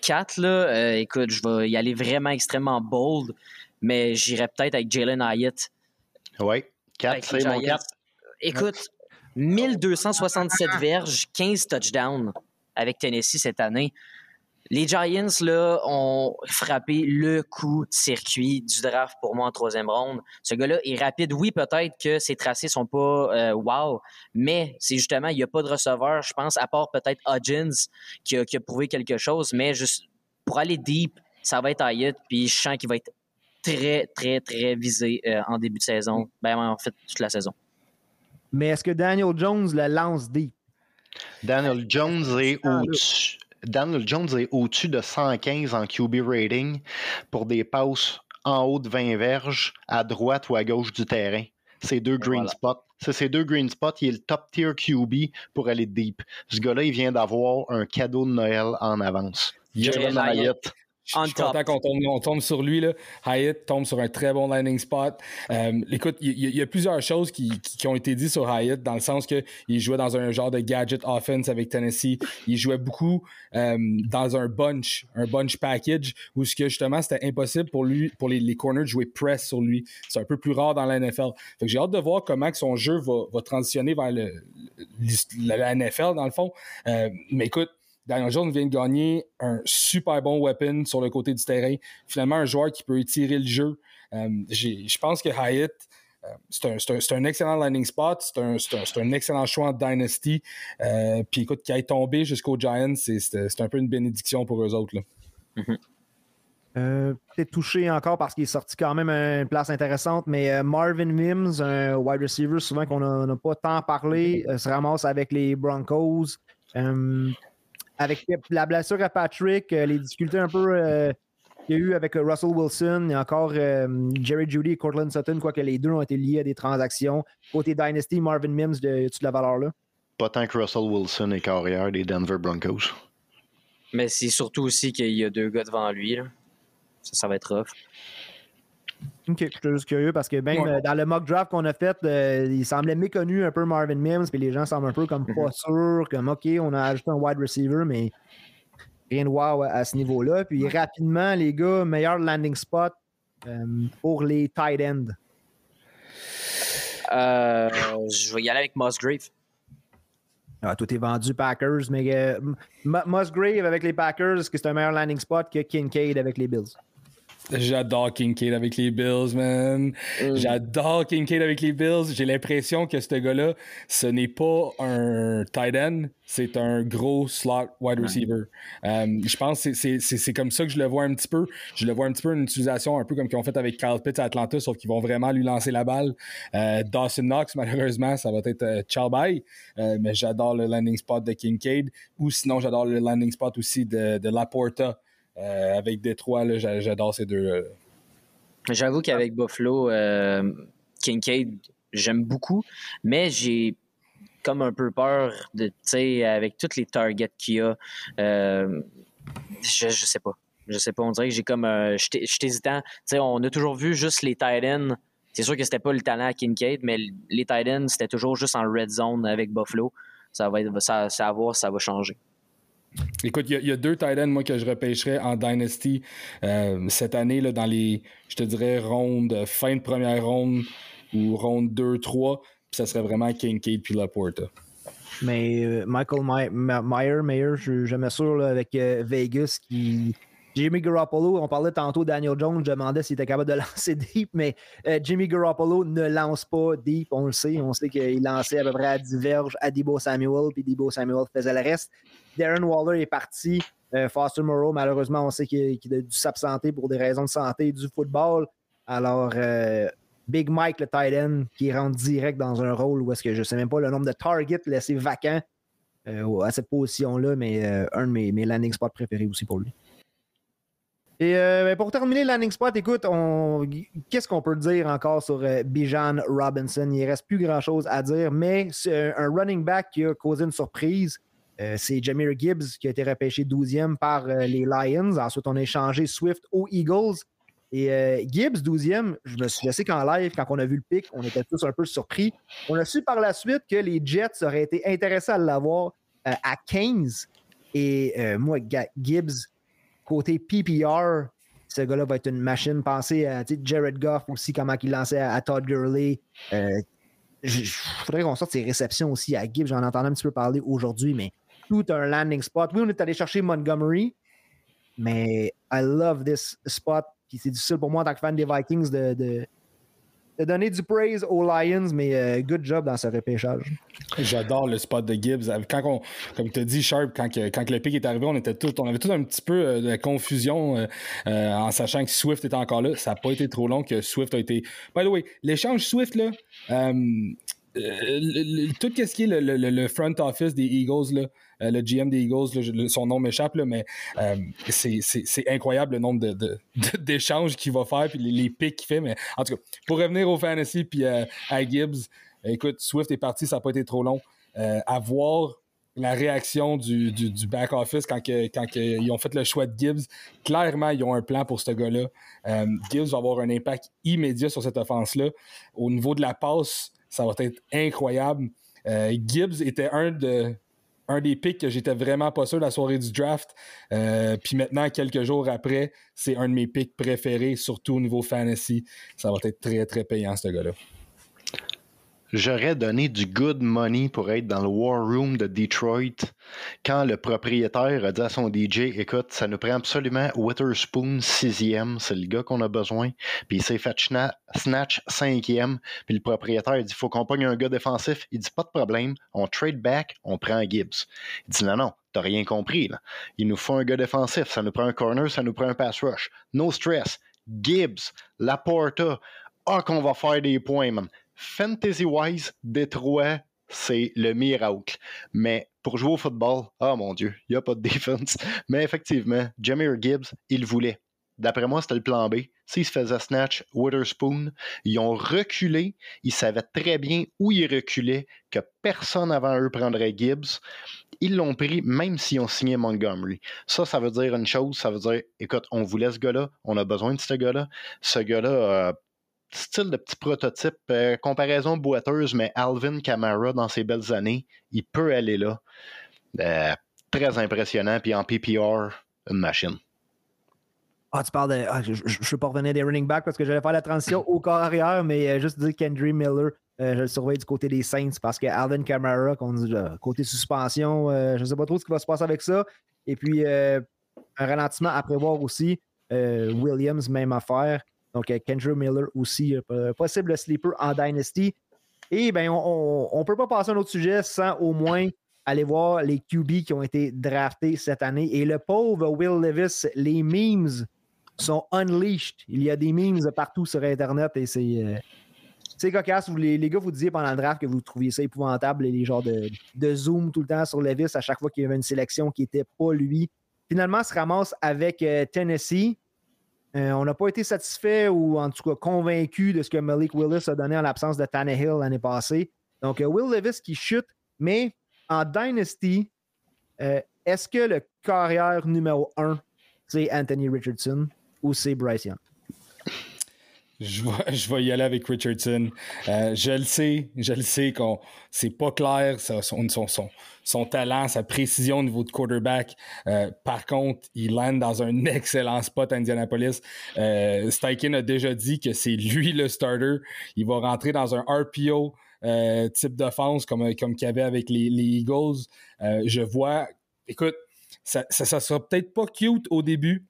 D: 4, là, écoute, je vais y aller vraiment extrêmement bold, mais j'irais peut-être avec Jalen Hyatt.
C: Oui, 4, c'est mon 4.
D: Écoute, 1267 verges, 15 touchdowns avec Tennessee cette année. Les Giants, là, ont frappé le coup de circuit du draft pour moi en troisième ronde. Ce gars-là est rapide. Oui, peut-être que ses tracés sont pas euh, wow, mais c'est justement, il n'y a pas de receveur, je pense, à part peut-être Hodgins qui a, prouvé quelque chose, mais juste pour aller deep, ça va être Ayat, puis je sens qu'il va être très, très, très visé euh, en début de saison. Ben, en fait, toute la saison.
A: Mais est-ce que Daniel Jones le lance deep?
C: Daniel Jones est au-dessus Daniel Jones est au-dessus de 115 en QB rating pour des passes en haut de 20 verges à droite ou à gauche du terrain. Ces deux green spots. C'est ces deux green spots. Il est le top tier QB pour aller deep. Ce gars-là, il vient d'avoir un cadeau de Noël en avance.
B: Je suis content qu'on tombe, on tombe, sur lui. Là. Hyatt tombe sur un très bon landing spot. Euh, écoute, il y, a plusieurs choses qui, qui, ont été dites sur Hyatt dans le sens qu'il jouait dans un genre de gadget offense avec Tennessee. Il jouait beaucoup euh, dans un bunch, un bunch package où ce que justement c'était impossible pour lui, pour les, les, corners de jouer press sur lui. C'est un peu plus rare dans la NFL. j'ai hâte de voir comment que son jeu va, va transitionner vers le, la NFL dans le fond. Euh, mais écoute, Daniel Jones vient de gagner un super bon weapon sur le côté du terrain. Finalement, un joueur qui peut étirer le jeu. Euh, je pense que Hyatt, euh, c'est un, excellent landing spot, c'est un, excellent choix en Dynasty. Euh, puis écoute, qu'il ait tombé jusqu'aux Giants, c'est un peu une bénédiction pour eux autres.
A: Mm-hmm. Peut-être touché encore parce qu'il est sorti quand même à une place intéressante, mais Marvin Mims, un wide receiver souvent qu'on n'a pas tant parlé, se ramasse avec les Broncos avec la blessure à Patrick, euh, les difficultés un peu euh, qu'il y a eu avec euh, Russell Wilson et encore Jerry Judy et Cortland Sutton, quoique les deux ont été liés à des transactions. Côté Dynasty, Marvin Mims, de, tu de la valeur là?
C: Pas tant que Russell Wilson est carrière des Denver Broncos.
D: Mais c'est surtout aussi qu'il y a deux gars devant lui. Ça, ça va être rough.
A: Ok, je suis juste curieux parce que même euh, dans le mock draft qu'on a fait, euh, il semblait méconnu un peu Marvin Mims, puis les gens semblent un peu comme pas mhm. sûrs, comme OK, on a ajouté un wide receiver, mais rien de wow à, ce niveau-là. Puis rapidement, les gars, meilleur landing spot euh, pour les tight ends.
D: je vais y aller avec Musgrave.
A: Ah, tout est vendu Packers, mais Musgrave avec les Packers, est-ce que c'est un meilleur landing spot que Kincaid avec les Bills?
B: J'adore Kincaid avec les Bills, man. Mm. J'adore Kincaid avec les Bills. J'ai l'impression que ce gars-là, ce n'est pas un tight end, c'est un gros slot wide receiver. Euh, je pense que c'est comme ça que je le vois un petit peu. Je le vois un petit peu une utilisation un peu comme qu'ils ont fait avec Kyle Pitts à Atlanta, sauf qu'ils vont vraiment lui lancer la balle. Euh, Dawson Knox, malheureusement, ça va être euh, Chalbai, euh, mais j'adore le landing spot de Kincaid. Ou sinon, j'adore le landing spot aussi de, de Laporta. Euh, avec Détroit, j'adore ces deux. là
D: J'avoue qu'avec Buffalo, euh, Kincaid, j'aime beaucoup, mais j'ai comme un peu peur de, tu sais, avec tous les targets qu'il y a, euh, je, je sais pas. Je sais pas, on dirait que j'ai comme. je suis hésitant. On a toujours vu juste les tight ends. C'est sûr que c'était pas le talent à Kincaid, mais les tight ends, c'était toujours juste en red zone avec Buffalo. Ça va être, ça, ça va voir, ça va changer.
B: Écoute, il y, a deux Titans, moi, que je repêcherais en Dynasty euh, cette année, là, dans les, je te dirais, rondes, fin de première ronde ou ronde 2-3. Puis ça serait vraiment Kincaid puis Laporta.
A: Mais euh, Michael Meyer, Meyer, je suis jamais sûr avec euh, Vegas qui Jimmy Garoppolo, on parlait tantôt Daniel Jones, je demandais s'il était capable de lancer deep, mais Jimmy Garoppolo ne lance pas deep, on le sait. On sait qu'il lançait à peu près à diverge à Debo Samuel, puis Debo Samuel faisait le reste. Darren Waller est parti. Euh, Foster Moreau, malheureusement, on sait qu'il a dû s'absenter pour des raisons de santé du football. Alors, euh, Big Mike, le tight end, qui rentre direct dans un rôle où est-ce que je ne sais même pas le nombre de targets laissés vacants à cette position-là, mais un de mes, landing spots préférés aussi pour lui. Et euh, ben, pour terminer landing spot, écoute, qu'est-ce qu'on peut dire encore sur euh, Bijan Robinson? Il ne reste plus grand-chose à dire, mais c'est un running back qui a causé une surprise. Euh, c'est Jameer Gibbs qui a été repêché 12e par les Lions. Ensuite, on a échangé Swift aux Eagles. Et Gibbs, 12e, je me suis laissé qu'en live, quand on a vu le pic, on était tous un peu surpris. On a su par la suite que les Jets auraient été intéressés à l'avoir à 15. Et moi, Gibbs, Côté PPR, ce gars-là va être une machine. Pensez à Jared Goff aussi, comment il lançait à, Todd Gurley. Euh, il faudrait qu'on sorte ses réceptions aussi à Gibbs. J'en entendais un petit peu parler aujourd'hui, mais tout un landing spot. Oui, on est allé chercher Montgomery, mais I love this spot. c'est difficile pour moi en tant que fan des Vikings de, de donner du praise aux Lions, mais euh, good job dans ce repêchage.
B: J'adore le spot de Gibbs. Quand on, comme tu as dit, Sharp, quand, quand le pic est arrivé, on était tout, on avait tout un petit peu euh, de confusion euh, en sachant que Swift était encore là. Ça n'a pas été trop long que Swift a été. By the way, l'échange Swift, là, tout ce qui est le, front office des Eagles, là, le GM des Eagles, son nom m'échappe, mais c'est incroyable le nombre d'échanges qu'il va faire puis les, pics qu'il fait. Mais en tout cas, pour revenir au fantasy puis à Gibbs, écoute, Swift est parti, ça n'a pas été trop long. à voir la réaction du, back office quand, ils ont fait le choix de Gibbs, clairement, ils ont un plan pour ce gars-là. Gibbs va avoir un impact immédiat sur cette offense-là. Au niveau de la passe, ça va être incroyable. Euh, Gibbs était un, de, un des picks que j'étais vraiment pas sûr la soirée du draft. Euh, puis maintenant, quelques jours après, c'est un de mes picks préférés, surtout au niveau fantasy. Ça va être très, très payant, ce gars-là.
C: J'aurais donné du good money pour être dans le War Room de Detroit quand le propriétaire a dit à son DJ Écoute, ça nous prend absolument Witherspoon sixième, c'est le gars qu'on a besoin. Puis il s'est fait snatch cinquième. Puis le propriétaire il dit Faut qu'on pogne un gars défensif. Il dit Pas de problème, on trade back, on prend Gibbs. Il dit Non, non, t'as rien compris. Il nous faut un gars défensif, ça nous prend un corner, ça nous prend un pass rush. No stress. Gibbs, Laporta, ah qu'on va faire des points, man fantasy-wise, Détroit, c'est le miracle. Mais pour jouer au football, oh mon Dieu, il n'y a pas de défense. Mais effectivement, Jameer Gibbs, il voulait. D'après moi, c'était le plan B. S'il se faisait snatch Witherspoon, ils ont reculé. Ils savaient très bien où ils reculaient, que personne avant eux prendrait Gibbs. Ils l'ont pris, même s'ils ont signé Montgomery. Ça, ça veut dire une chose. Ça veut dire, écoute, on voulait ce gars-là. On a besoin de ce gars-là. Ce gars-là, euh, style de petit prototype, euh, comparaison boiteuse, mais Alvin Kamara, dans ses belles années, il peut aller là. Euh, très impressionnant. Puis en PPR, une machine.
A: Ah, tu parles de. Ah, je ne veux pas revenir des running backs parce que j'allais faire la transition au corps arrière, mais euh, juste dire Kendry Miller, je le surveille du côté des Saints parce que Alvin Kamara, côté suspension, je ne sais pas trop ce qui va se passer avec ça. Et puis, un ralentissement à prévoir aussi. Williams, même affaire. Donc, Kendra Miller aussi, possible sleeper en Dynasty. Et ben, on ne peut pas passer à un autre sujet sans au moins aller voir les QB qui ont été draftés cette année. Et le pauvre Will Levis, les memes sont unleashed. Il y a des memes partout sur Internet et c'est. Euh, c'est cocasse. les, les, gars vous disiez pendant le draft que vous trouviez ça épouvantable, les genres de, de zoom tout le temps sur Levis à chaque fois qu'il y avait une sélection qui n'était pas lui. Finalement, se ramasse avec euh, Tennessee. Euh, on n'a pas été satisfait ou en tout cas convaincu de ce que Malik Willis a donné en l'absence de Tannehill l'année passée. Donc, Will Levis qui chute, mais en Dynasty, est-ce que le carrière numéro 1, c'est Anthony Richardson? ou c'est Bryce Young?
B: Je vais, y aller avec Richardson. Euh, je le sais, je le sais qu'on c'est pas clair son, son, son, talent, sa précision au niveau de quarterback. Euh, par contre, il land dans un excellent spot à Indianapolis. Euh, Steichen a déjà dit que c'est lui le starter. Il va rentrer dans un RPO type d'offense comme, comme qu'il y avait avec les, Eagles. je vois, écoute, ça, ça, ça sera peut-être pas cute au début,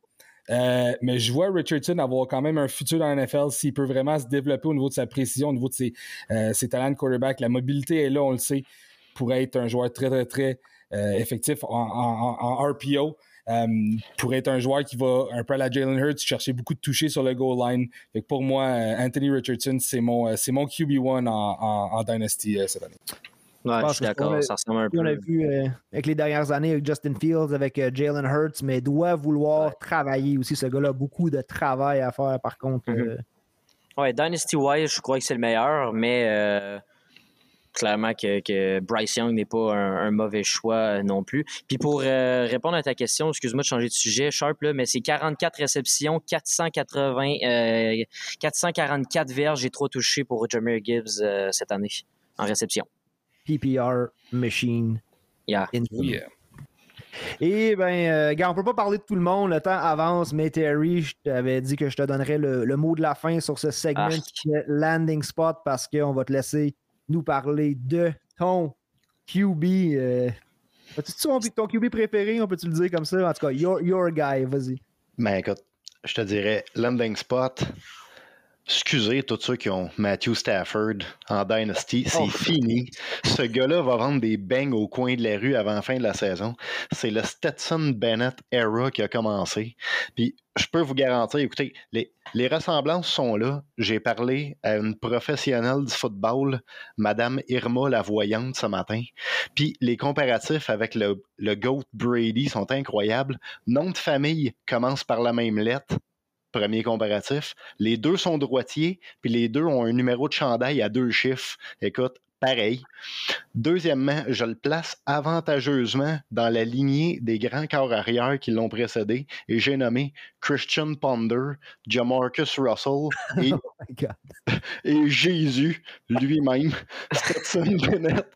B: euh, mais je vois Richardson avoir quand même un futur dans la NFL s'il peut vraiment se développer au niveau de sa précision, au niveau de ses, euh, talents de quarterback. La mobilité est là, on le sait, pourrait être un joueur très, très, très euh, effectif en, RPO. pourrait être un joueur qui va, un peu à la Jalen Hurts, chercher beaucoup de toucher sur le goal line. pour moi, Anthony Richardson, c'est mon, mon QB1 en Dynasty cette année.
D: Ouais, je, suis d'accord, ça ressemble un peu.
A: On l'a vu euh, avec les dernières années avec Justin Fields, avec euh, Jalen Hurts, mais doit vouloir travailler aussi. Ce gars-là a beaucoup de travail à faire, par contre. Mm-hmm.
D: Euh. Ouais, Dynasty Wise, je crois que c'est le meilleur, mais clairement que, Bryce Young n'est pas un, mauvais choix non plus. Puis pour répondre à ta question, excuse-moi de changer de sujet, Sharp, là, mais c'est 44 réceptions, 480, 444 verges et 3 touchés pour Jameer Gibbs cette année en réception.
A: PPR machine.
D: Yeah.
A: Et ben, euh, gars, on peut pas parler de tout le monde, le temps avance, mais Terry, je t'avais dit que je te donnerais le, mot de la fin sur ce segment ah. qui est Landing Spot parce qu'on va te laisser nous parler de ton QB. Euh, As-tu ton QB préféré, on peut-tu le dire comme ça? En tout cas, your, your guy, vas-y.
C: Ben écoute, je te dirais Landing Spot. Excusez tous ceux qui ont Matthew Stafford en Dynasty, c'est oh. fini. Ce gars-là va vendre des bangs au coin de la rue avant la fin de la saison. C'est le Stetson Bennett era qui a commencé. Puis je peux vous garantir, écoutez, les, les ressemblances sont là. J'ai parlé à une professionnelle du football, Madame Irma la voyante, ce matin. Puis les comparatifs avec le, le GOAT Brady sont incroyables. Nom de famille commence par la même lettre premier comparatif. Les deux sont droitiers, puis les deux ont un numéro de chandail à deux chiffres. Écoute, pareil. Deuxièmement, je le place avantageusement dans la lignée des grands corps arrière qui l'ont précédé et j'ai nommé Christian Ponder, Jamarcus Russell et, oh et Jésus lui-même, Stetson Bennett.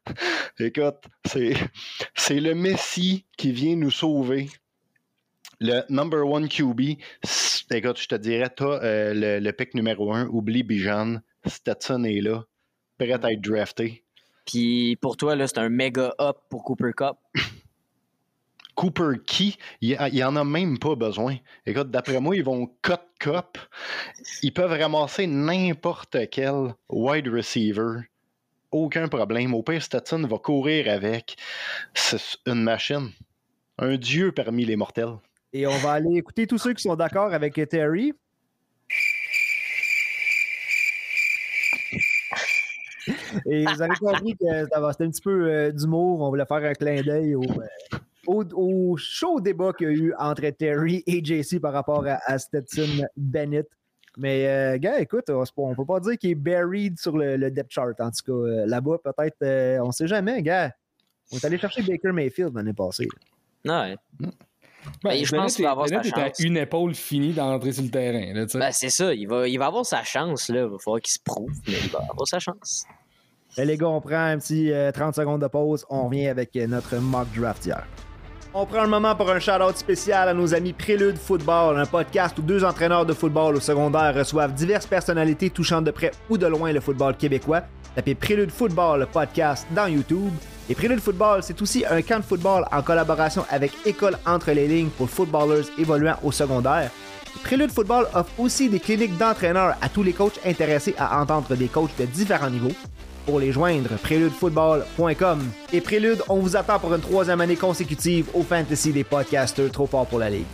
C: Écoute, c'est le Messie qui vient nous sauver le number one QB, écoute, je te dirais, toi, euh, le, le, pick numéro un, oublie Bijan, Stetson est là, prêt à être drafté.
D: Puis pour toi, là, c'est un méga up pour Cooper Cup.
C: Cooper Key, il n'y en a même pas besoin. Écoute, d'après moi, ils vont cut cup. Ils peuvent ramasser n'importe quel wide receiver. Aucun problème. Au pire, Stetson va courir avec. C'est une machine. Un dieu parmi les mortels.
A: Et on va aller écouter tous ceux qui sont d'accord avec Terry. Et vous avez compris que c'était un petit peu euh, d'humour. On voulait faire un clin d'œil au, euh, chaud débat qu'il y a eu entre Terry et JC par rapport à, Stetson Bennett. Mais, euh, gars, écoute, on ne peut pas dire qu'il est buried sur le, depth chart. En tout cas, là-bas, peut-être, on ne sait jamais, gars. On est allé chercher Baker Mayfield l'année passée.
D: Ouais. Hmm.
B: Ben, je pense qu'il va avoir sa chance. une épaule finie d'entrer sur le terrain.
D: ben, c'est ça. Il va, il va avoir sa chance. Là. Il va falloir qu'il se prouve, mais il va avoir sa chance.
A: Ben, les gars, on prend un petit 30 euh, secondes de pause. On revient avec euh, notre mock draft hier. On prend un moment pour un shout-out spécial à nos amis Prélude Football, un podcast où deux entraîneurs de football au secondaire reçoivent diverses personnalités touchant de près ou de loin le football québécois. Tapez Prélude Football, le podcast, dans YouTube et Prélude Football, c'est aussi un camp de football en collaboration avec École entre les lignes pour footballers évoluant au secondaire. Prélude Football offre aussi des cliniques d'entraîneurs à tous les coachs intéressés à entendre des coachs de différents niveaux. Pour les joindre, préludefootball.com. Et Prélude, on vous attend pour une troisième année consécutive au Fantasy des podcasters trop fort pour la Ligue.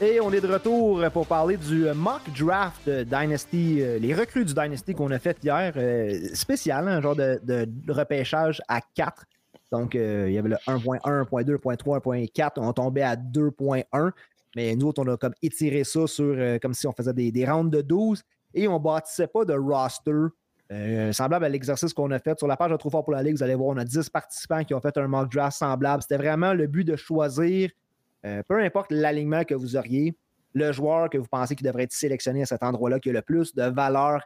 A: Et on est de retour pour parler du mock draft Dynasty, euh, les recrues du Dynasty qu'on a fait hier. Euh, spécial, un genre de, de repêchage à 4. Donc, euh, il y avait le 1.1, 1.2, 1.3, 1.4. On tombait à 2.1. Mais nous autres, on a comme étiré ça sur comme si on faisait des, des rounds de 12 et on bâtissait pas de roster. semblable à l'exercice qu'on a fait sur la page de Trop fort pour la Ligue, vous allez voir, on a 10 participants qui ont fait un mock draft semblable. C'était vraiment le but de choisir euh, peu importe l'alignement que vous auriez, le joueur que vous pensez qui devrait être sélectionné à cet endroit-là qui a le plus de valeur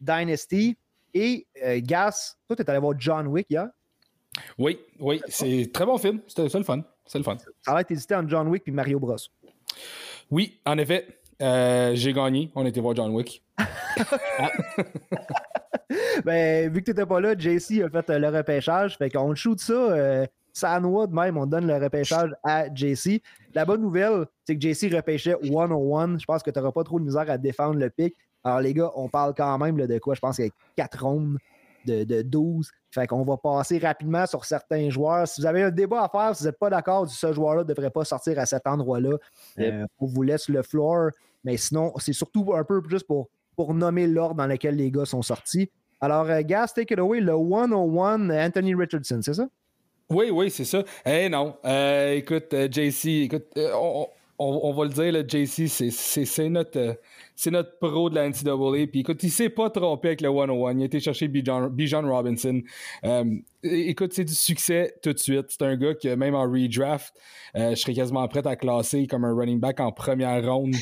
A: Dynasty. Et euh, Gas, toi, tu es allé voir John Wick hier?
B: Oui, oui, c'est très bon film. C'était le fun. C'est le fun.
A: Ça va être hésité entre John Wick et Mario Bros.
B: Oui, en effet. Euh, j'ai gagné. On était voir John Wick.
A: ben, vu que tu n'étais pas là, JC a fait le repêchage. Fait qu'on shoot ça ça noix de même, on donne le repêchage à JC. La bonne nouvelle, c'est que JC repêchait 101. Je pense que tu n'auras pas trop de misère à défendre le pic. Alors, les gars, on parle quand même de quoi? Je pense qu'il y a 4 rondes de, 12. Fait qu'on va passer rapidement sur certains joueurs. Si vous avez un débat à faire, si vous n'êtes pas d'accord, ce joueur-là ne devrait pas sortir à cet endroit-là, euh, on vous laisse le floor. Mais sinon, c'est surtout un peu juste pour, pour nommer l'ordre dans lequel les gars sont sortis. Alors, euh, Gas, take it away. Le 101 Anthony Richardson, c'est ça?
B: Oui, oui, c'est ça. Eh non. Euh, écoute, euh, JC, écoute, euh, on, va le dire, là, JC, c'est notre, notre pro de la NCAA. Puis écoute, il s'est pas trompé avec le 101. Il a été chercher Bijan Robinson. écoute, c'est du succès tout de suite. C'est un gars que même en redraft, je serais quasiment prêt à classer comme un running back en première ronde.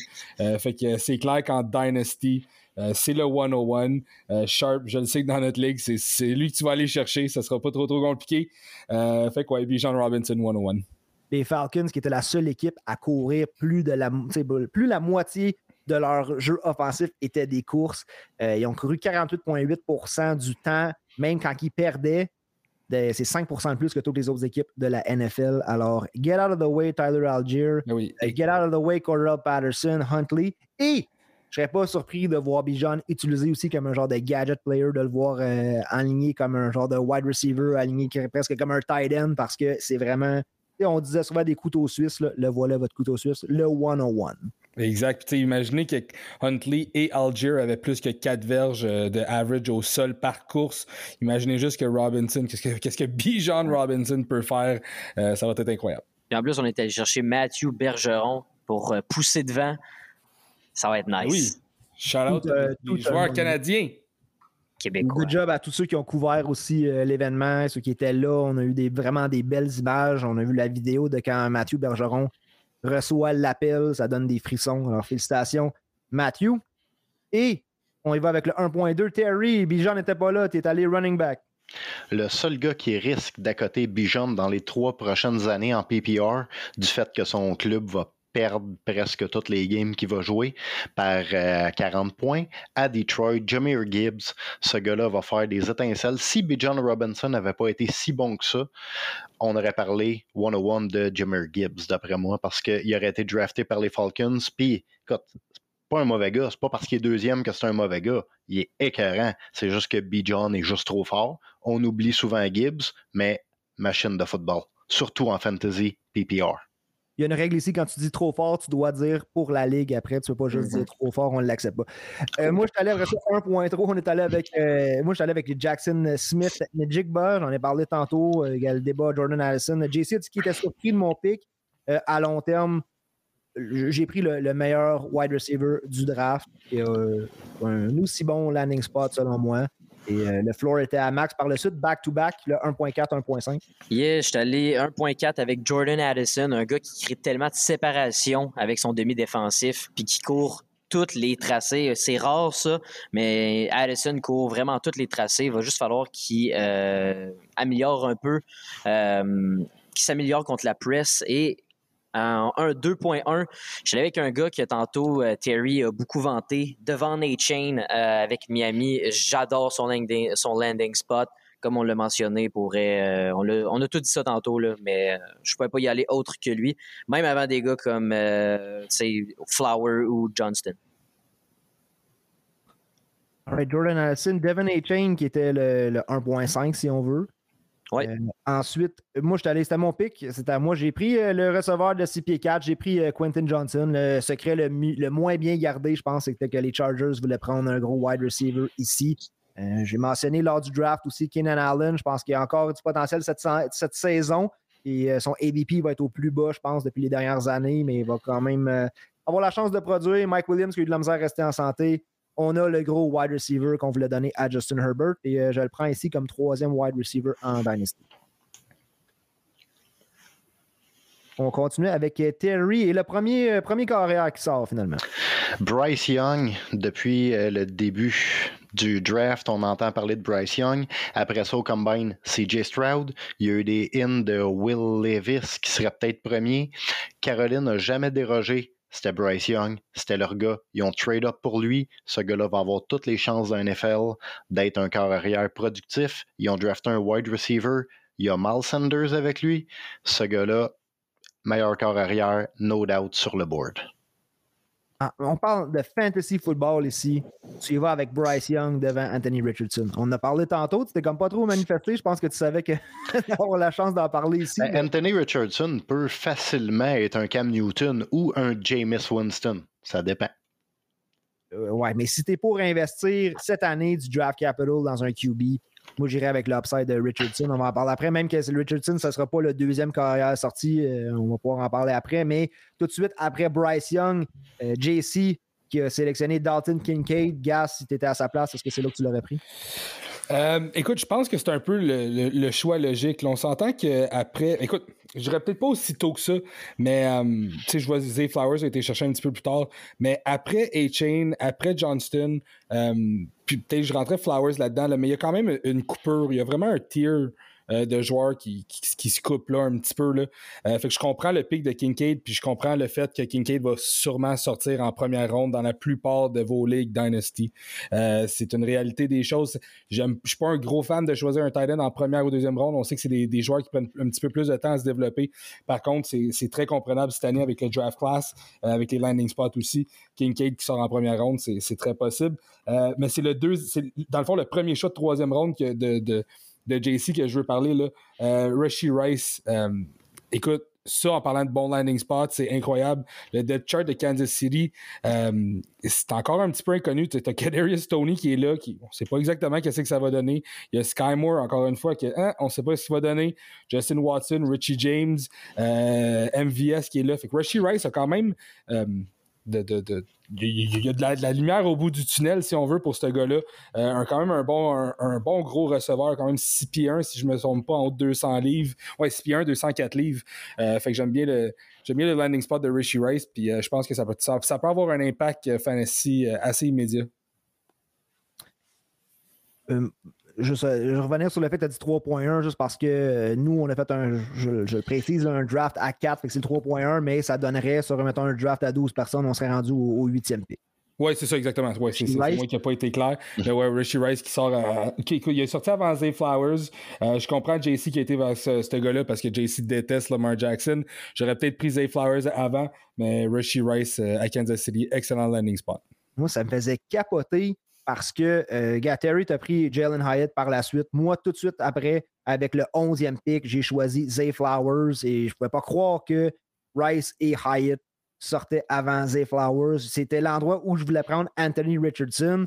B: fait que c'est clair qu'en Dynasty, euh, c'est le 101. Euh, Sharp, je le sais que dans notre ligue, c'est lui que tu vas aller chercher. Ça sera pas trop trop compliqué. Euh, fait quoi, Bijan Robinson 101.
A: Les Falcons, qui étaient la seule équipe à courir plus de la, plus la moitié de leur jeu offensif était des courses. ils ont couru 48,8% du temps, même quand ils perdaient. C'est 5% de plus que toutes les autres équipes de la NFL. Alors, get out of the way, Tyler Algier. Get out of the way, Cordell Patterson, Huntley. Et je serais pas surpris de voir Bijan utilisé aussi comme un genre de gadget player, de le voir euh, aligné comme un genre de wide receiver, aligné presque comme un tight end parce que c'est vraiment. On disait souvent des couteaux suisses, le voilà votre couteau suisse, le 101.
B: Exact. imaginez que Huntley et Algier avaient plus que 4 verges euh, de average au sol par course. Imaginez juste que Robinson, qu'est-ce que, qu'est-ce que Bijan Robinson peut faire. Euh, ça va être incroyable.
D: Et en plus, on est allé chercher Matthew Bergeron pour pousser devant ça va être nice. Oui.
B: Shout out euh, joueurs canadiens.
D: Québécois.
A: Good job à tous ceux qui ont couvert aussi euh, l'événement, ceux qui étaient là. On a eu des, vraiment des belles images. On a vu la vidéo de quand Mathieu Bergeron reçoit l'appel. Ça donne des frissons. Alors, félicitations, Mathieu. Et on y va avec le 1.2. Terry, Bijan n'était pas là. Tu es allé running back.
C: Le seul gars qui risque d'accoter Bijan dans les trois prochaines années en PPR, du fait que son club va perdre presque toutes les games qu'il va jouer par 40 euh, points. À Detroit, Jameer Gibbs, ce gars-là va faire des étincelles. Si Bijan Robinson n'avait pas été si bon que ça, on aurait parlé 101 de Jameer Gibbs, d'après moi, parce qu'il aurait été drafté par les Falcons. Puis, écoute, pas un mauvais gars. C'est pas parce qu'il est deuxième que c'est un mauvais gars. Il est écœurant. C'est juste que Bijan est juste trop fort. On oublie souvent Gibbs, mais machine de football. Surtout en fantasy PPR
A: il y a une règle ici, quand tu dis trop fort, tu dois dire pour la ligue après. Tu ne peux pas juste dire mhm. trop fort, on ne l'accepte pas. Euh, moi, je suis allé avec 1.3. On est allé avec. Euh, moi, je suis allé avec les Jackson Smith Jigba. J'en ai parlé tantôt. Euh, il y a le débat Jordan Allison. JC qu'il était surpris de mon pic à long terme. J'ai pris le, meilleur wide receiver du draft. Et, un aussi bon landing spot, selon moi. Et euh, le floor était à max. Par le sud, back-to-back, le 1.4, 1.5.
D: Yeah, je suis allé 1.4 avec Jordan Addison, un gars qui crée tellement de séparation avec son demi-défensif, puis qui court toutes les tracés. C'est rare ça, mais Addison court vraiment toutes les tracés. Il va juste falloir qu'il euh, améliore un peu, euh, qu'il s'améliore contre la presse et en 2.1. Je suis avec un gars que tantôt euh, Terry a beaucoup vanté, devant Nate Chain euh, avec Miami. J'adore son landing, spot. comme on l'a mentionné, pourrait. on, a, on a tout dit ça tantôt, mais je ne pouvais pas y aller autre que lui, même avant des gars comme Flower ou Johnston.
A: Jordan Allison, Devin A. Chain qui était le, 1.5 si on veut.
D: Ouais.
A: ensuite, moi, je allé, c'était mon pic. C'était à moi. J'ai pris le receveur de 6 pieds 4. J'ai pris Quentin Johnson. Le secret le, moins bien gardé, je pense, c'était que les Chargers voulaient prendre un gros wide receiver ici. Euh, j'ai mentionné lors du draft aussi Keenan Allen. Je pense qu'il y a encore du potentiel cette, saison. Et euh, son ADP va être au plus bas, je pense, depuis les dernières années, mais il va quand même euh, avoir la chance de produire. Mike Williams qui a eu de la misère à rester en santé. On a le gros wide receiver qu'on voulait donner à Justin Herbert. Et je le prends ici comme troisième wide receiver en Dynasty. On continue avec Terry et le premier, premier carrière qui sort finalement.
C: Bryce Young, depuis le début du draft, on entend parler de Bryce Young. Après ça, au combine, CJ Stroud. Il y a eu des in de Will Levis qui serait peut-être premier. Caroline n'a jamais dérogé. C'était Bryce Young, c'était leur gars. Ils ont trade up pour lui. Ce gars-là va avoir toutes les chances d'un NFL d'être un corps arrière productif. Ils ont drafté un wide receiver. Il y a Mal Sanders avec lui. Ce gars-là, meilleur corps arrière, no doubt sur le board.
A: Ah, on parle de fantasy football ici. Tu y vas avec Bryce Young devant Anthony Richardson. On en a parlé tantôt, tu t'es comme pas trop manifesté. Je pense que tu savais que avoir la chance d'en parler ici.
C: Ben, Anthony Richardson peut facilement être un Cam Newton ou un Jameis Winston. Ça dépend.
A: Euh, ouais, mais si tu es pour investir cette année du draft capital dans un QB, moi, j'irai avec l'upside de Richardson. On va en parler après. Même que Richardson, ce ne sera pas le deuxième carrière sorti. Euh, on va pouvoir en parler après. Mais tout de suite, après Bryce Young, euh, JC qui a sélectionné Dalton Kincaid, Gas, si tu étais à sa place, est-ce que c'est là que tu l'aurais pris?
B: Euh, écoute, je pense que c'est un peu le, choix logique. on s'entend qu'après. Écoute, je dirais peut-être pas aussi tôt que ça, mais sais, je vois Zay Flowers a été cherché un petit peu plus tard. Mais après A-Chain, après Johnston, puis peut-être je rentrais Flowers là-dedans, mais il y a quand même une coupure. Il y a vraiment un tier euh, de joueurs qui, qui, se coupent là un petit peu. Là. Euh, fait que je comprends le pic de Kincaid, puis je comprends le fait que Kincaid va sûrement sortir en première ronde dans la plupart de vos ligues Dynasty. Euh, c'est une réalité des choses. Je suis pas un gros fan de choisir un tight end en première ou deuxième ronde. On sait que c'est des, des, joueurs qui prennent un petit peu plus de temps à se développer. Par contre, c'est très comprenable cette année avec le draft class, avec les landing spots aussi. Kincaid qui sort en première ronde, c'est très possible. mais c'est le deux, dans le fond le premier shot de troisième ronde que de, de de JC que je veux parler, là, euh, Rice, euh, écoute, ça, en parlant de bon landing spot, c'est incroyable. Le depth chart de Kansas City, euh, c'est encore un petit peu inconnu. Tu as Kadarius Tony qui est là, qui, on ne sait pas exactement qu'est-ce que ça va donner. Il y a Sky Moore, encore une fois, qui hein, on ne sait pas ce qu'il va donner. Justin Watson, Richie James, MVS qui est là. Fait que Rice a quand même de, il y a de la, lumière au bout du tunnel, si on veut, pour ce gars-là. Euh, quand même un bon, un, bon gros receveur, quand même 6 pieds 1, si je ne me trompe pas, en haut de 200 livres. Ouais, 6 pieds 1, 204 livres. Euh, fait que j'aime bien le. Bien le landing spot de Richie Rice, puis euh, je pense que ça peut, ça, ça, peut avoir un impact fantasy assez immédiat
A: je vais revenir sur le fait que tu as dit 3.1 juste parce que euh, nous, on a fait un, je, précise, un draft à 4, fait que c'est 3.1, mais ça donnerait, sur remettant un draft à 12 personnes, on serait rendu au, 8e pick.
B: Oui, c'est ça, exactement. Ouais, c'est moi qui n'a pas été clair. Mais ouais, Rice qui sort. il est sorti avant Zay Flowers. Euh, je comprends JC qui a été vers ce, gars-là parce que JC déteste Lamar Jackson. J'aurais peut-être pris Zay Flowers avant, mais Rishi Rice euh, à Kansas City, excellent landing spot.
A: Moi, ça me faisait capoter parce que euh, Terry t'a pris Jalen Hyatt par la suite. Moi, tout de suite après, avec le 11e pick, j'ai choisi Zay Flowers et je ne pouvais pas croire que Rice et Hyatt sortaient avant Zay Flowers. C'était l'endroit où je voulais prendre Anthony Richardson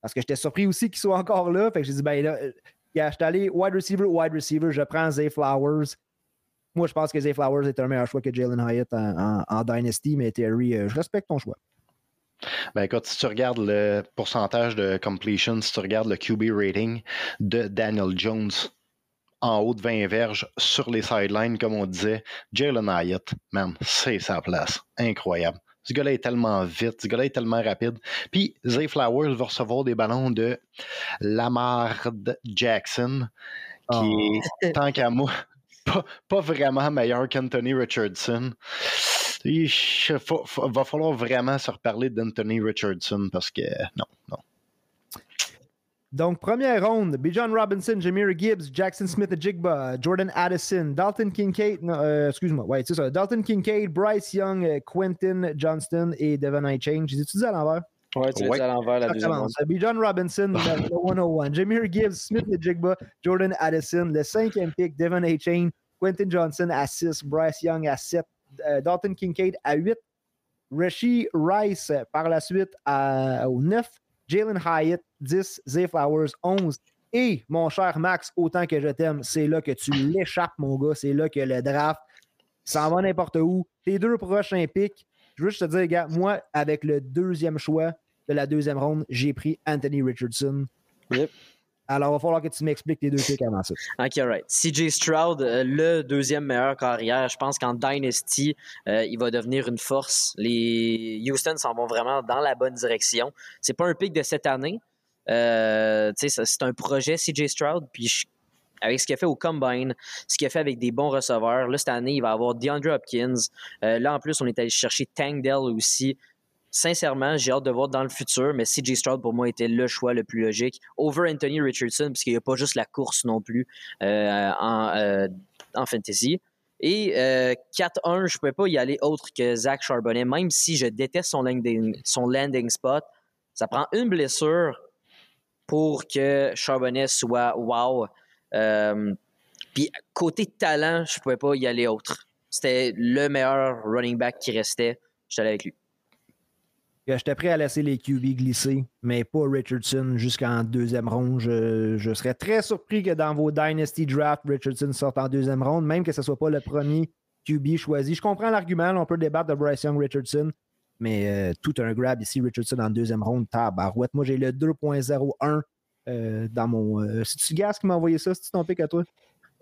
A: parce que j'étais surpris aussi qu'il soit encore là. Fait que j'ai dit, ben là, euh, je suis allé wide receiver, wide receiver, je prends Zay Flowers. Moi, je pense que Zay Flowers est un meilleur choix que Jalen Hyatt en, Dynasty, mais Terry, euh, je respecte ton choix.
C: Ben écoute, si tu regardes le pourcentage de completion, si tu regardes le QB rating de Daniel Jones en haut de 20 verges sur les sidelines, comme on disait, Jalen Hyatt, man, c'est sa place. Incroyable. Ce gars-là est tellement vite, ce gars-là est tellement rapide. Puis Zay Flowers va recevoir des ballons de Lamar Jackson, qui est, ah. tant qu'à moi, pas, pas vraiment meilleur qu'Anthony Richardson. Il va falloir vraiment se reparler d'Anthony Richardson parce que non, non.
A: Donc, première ronde, Bijan Robinson, Jameer Gibbs, Jackson Smith Jigba, Jordan Addison, Dalton Kincaid, euh, excuse-moi, ouais, c'est ça, Dalton Kincaid, Bryce Young, euh, Quentin Johnston et Devon Chain. J'ai étudié à l'envers?
E: Ouais, tu ouais. à l'envers la deuxième ronde.
A: Bijan Robinson, le 101, Jameer Gibbs, Smith Jigba, Jordan Addison, le cinquième pick, Devon Chain, Quentin Johnson à 6, Bryce Young à 7, euh, Dalton Kincaid à 8, Rishi Rice par la suite à, au 9, Jalen Hyatt, 10, Zay Flowers, 11. Et mon cher Max, autant que je t'aime, c'est là que tu l'échappes, mon gars. C'est là que le draft s'en va n'importe où. Tes deux prochains picks, je veux juste te dire, gars, moi, avec le deuxième choix de la deuxième ronde, j'ai pris Anthony Richardson.
E: Yep.
A: Alors, il va falloir que tu m'expliques les deux picks avant ça.
D: OK, right. CJ Stroud, euh, le deuxième meilleur carrière, je pense qu'en Dynasty, euh, il va devenir une force. Les Houston s'en vont vraiment dans la bonne direction. C'est pas un pick de cette année. Euh, c'est un projet CJ Stroud. Puis avec ce qu'il a fait au Combine, ce qu'il a fait avec des bons receveurs, là, cette année, il va avoir DeAndre Hopkins. là, en plus, on est allé chercher Tank Dell aussi sincèrement, j'ai hâte de voir dans le futur, mais CJ Stroud, pour moi, était le choix le plus logique. Over Anthony Richardson, puisqu'il n'y a pas juste la course non plus euh, en, euh, en, fantasy. Et 4-1, euh, je ne pouvais pas y aller autre que Zach Charbonnet, même si je déteste son landing, son landing spot. Ça prend une blessure pour que Charbonnet soit wow. Puis côté talent, je ne pouvais pas y aller autre. C'était le meilleur running back qui restait. J'étais allé avec lui.
A: J'étais prêt à laisser les QB glisser, mais pas Richardson jusqu'en deuxième ronde. Je, serais très surpris que dans vos Dynasty Draft, Richardson sorte en deuxième ronde, même que ce ne soit pas le premier QB choisi. Je comprends l'argument, on peut débattre de Bryce Young Richardson, mais euh, tout un grab ici, Richardson en deuxième ronde, tabarouette. Moi, j'ai le 2.01 euh, dans mon. Euh, C'est-tu Gas qui m'a envoyé ça? C'est ton pic à toi?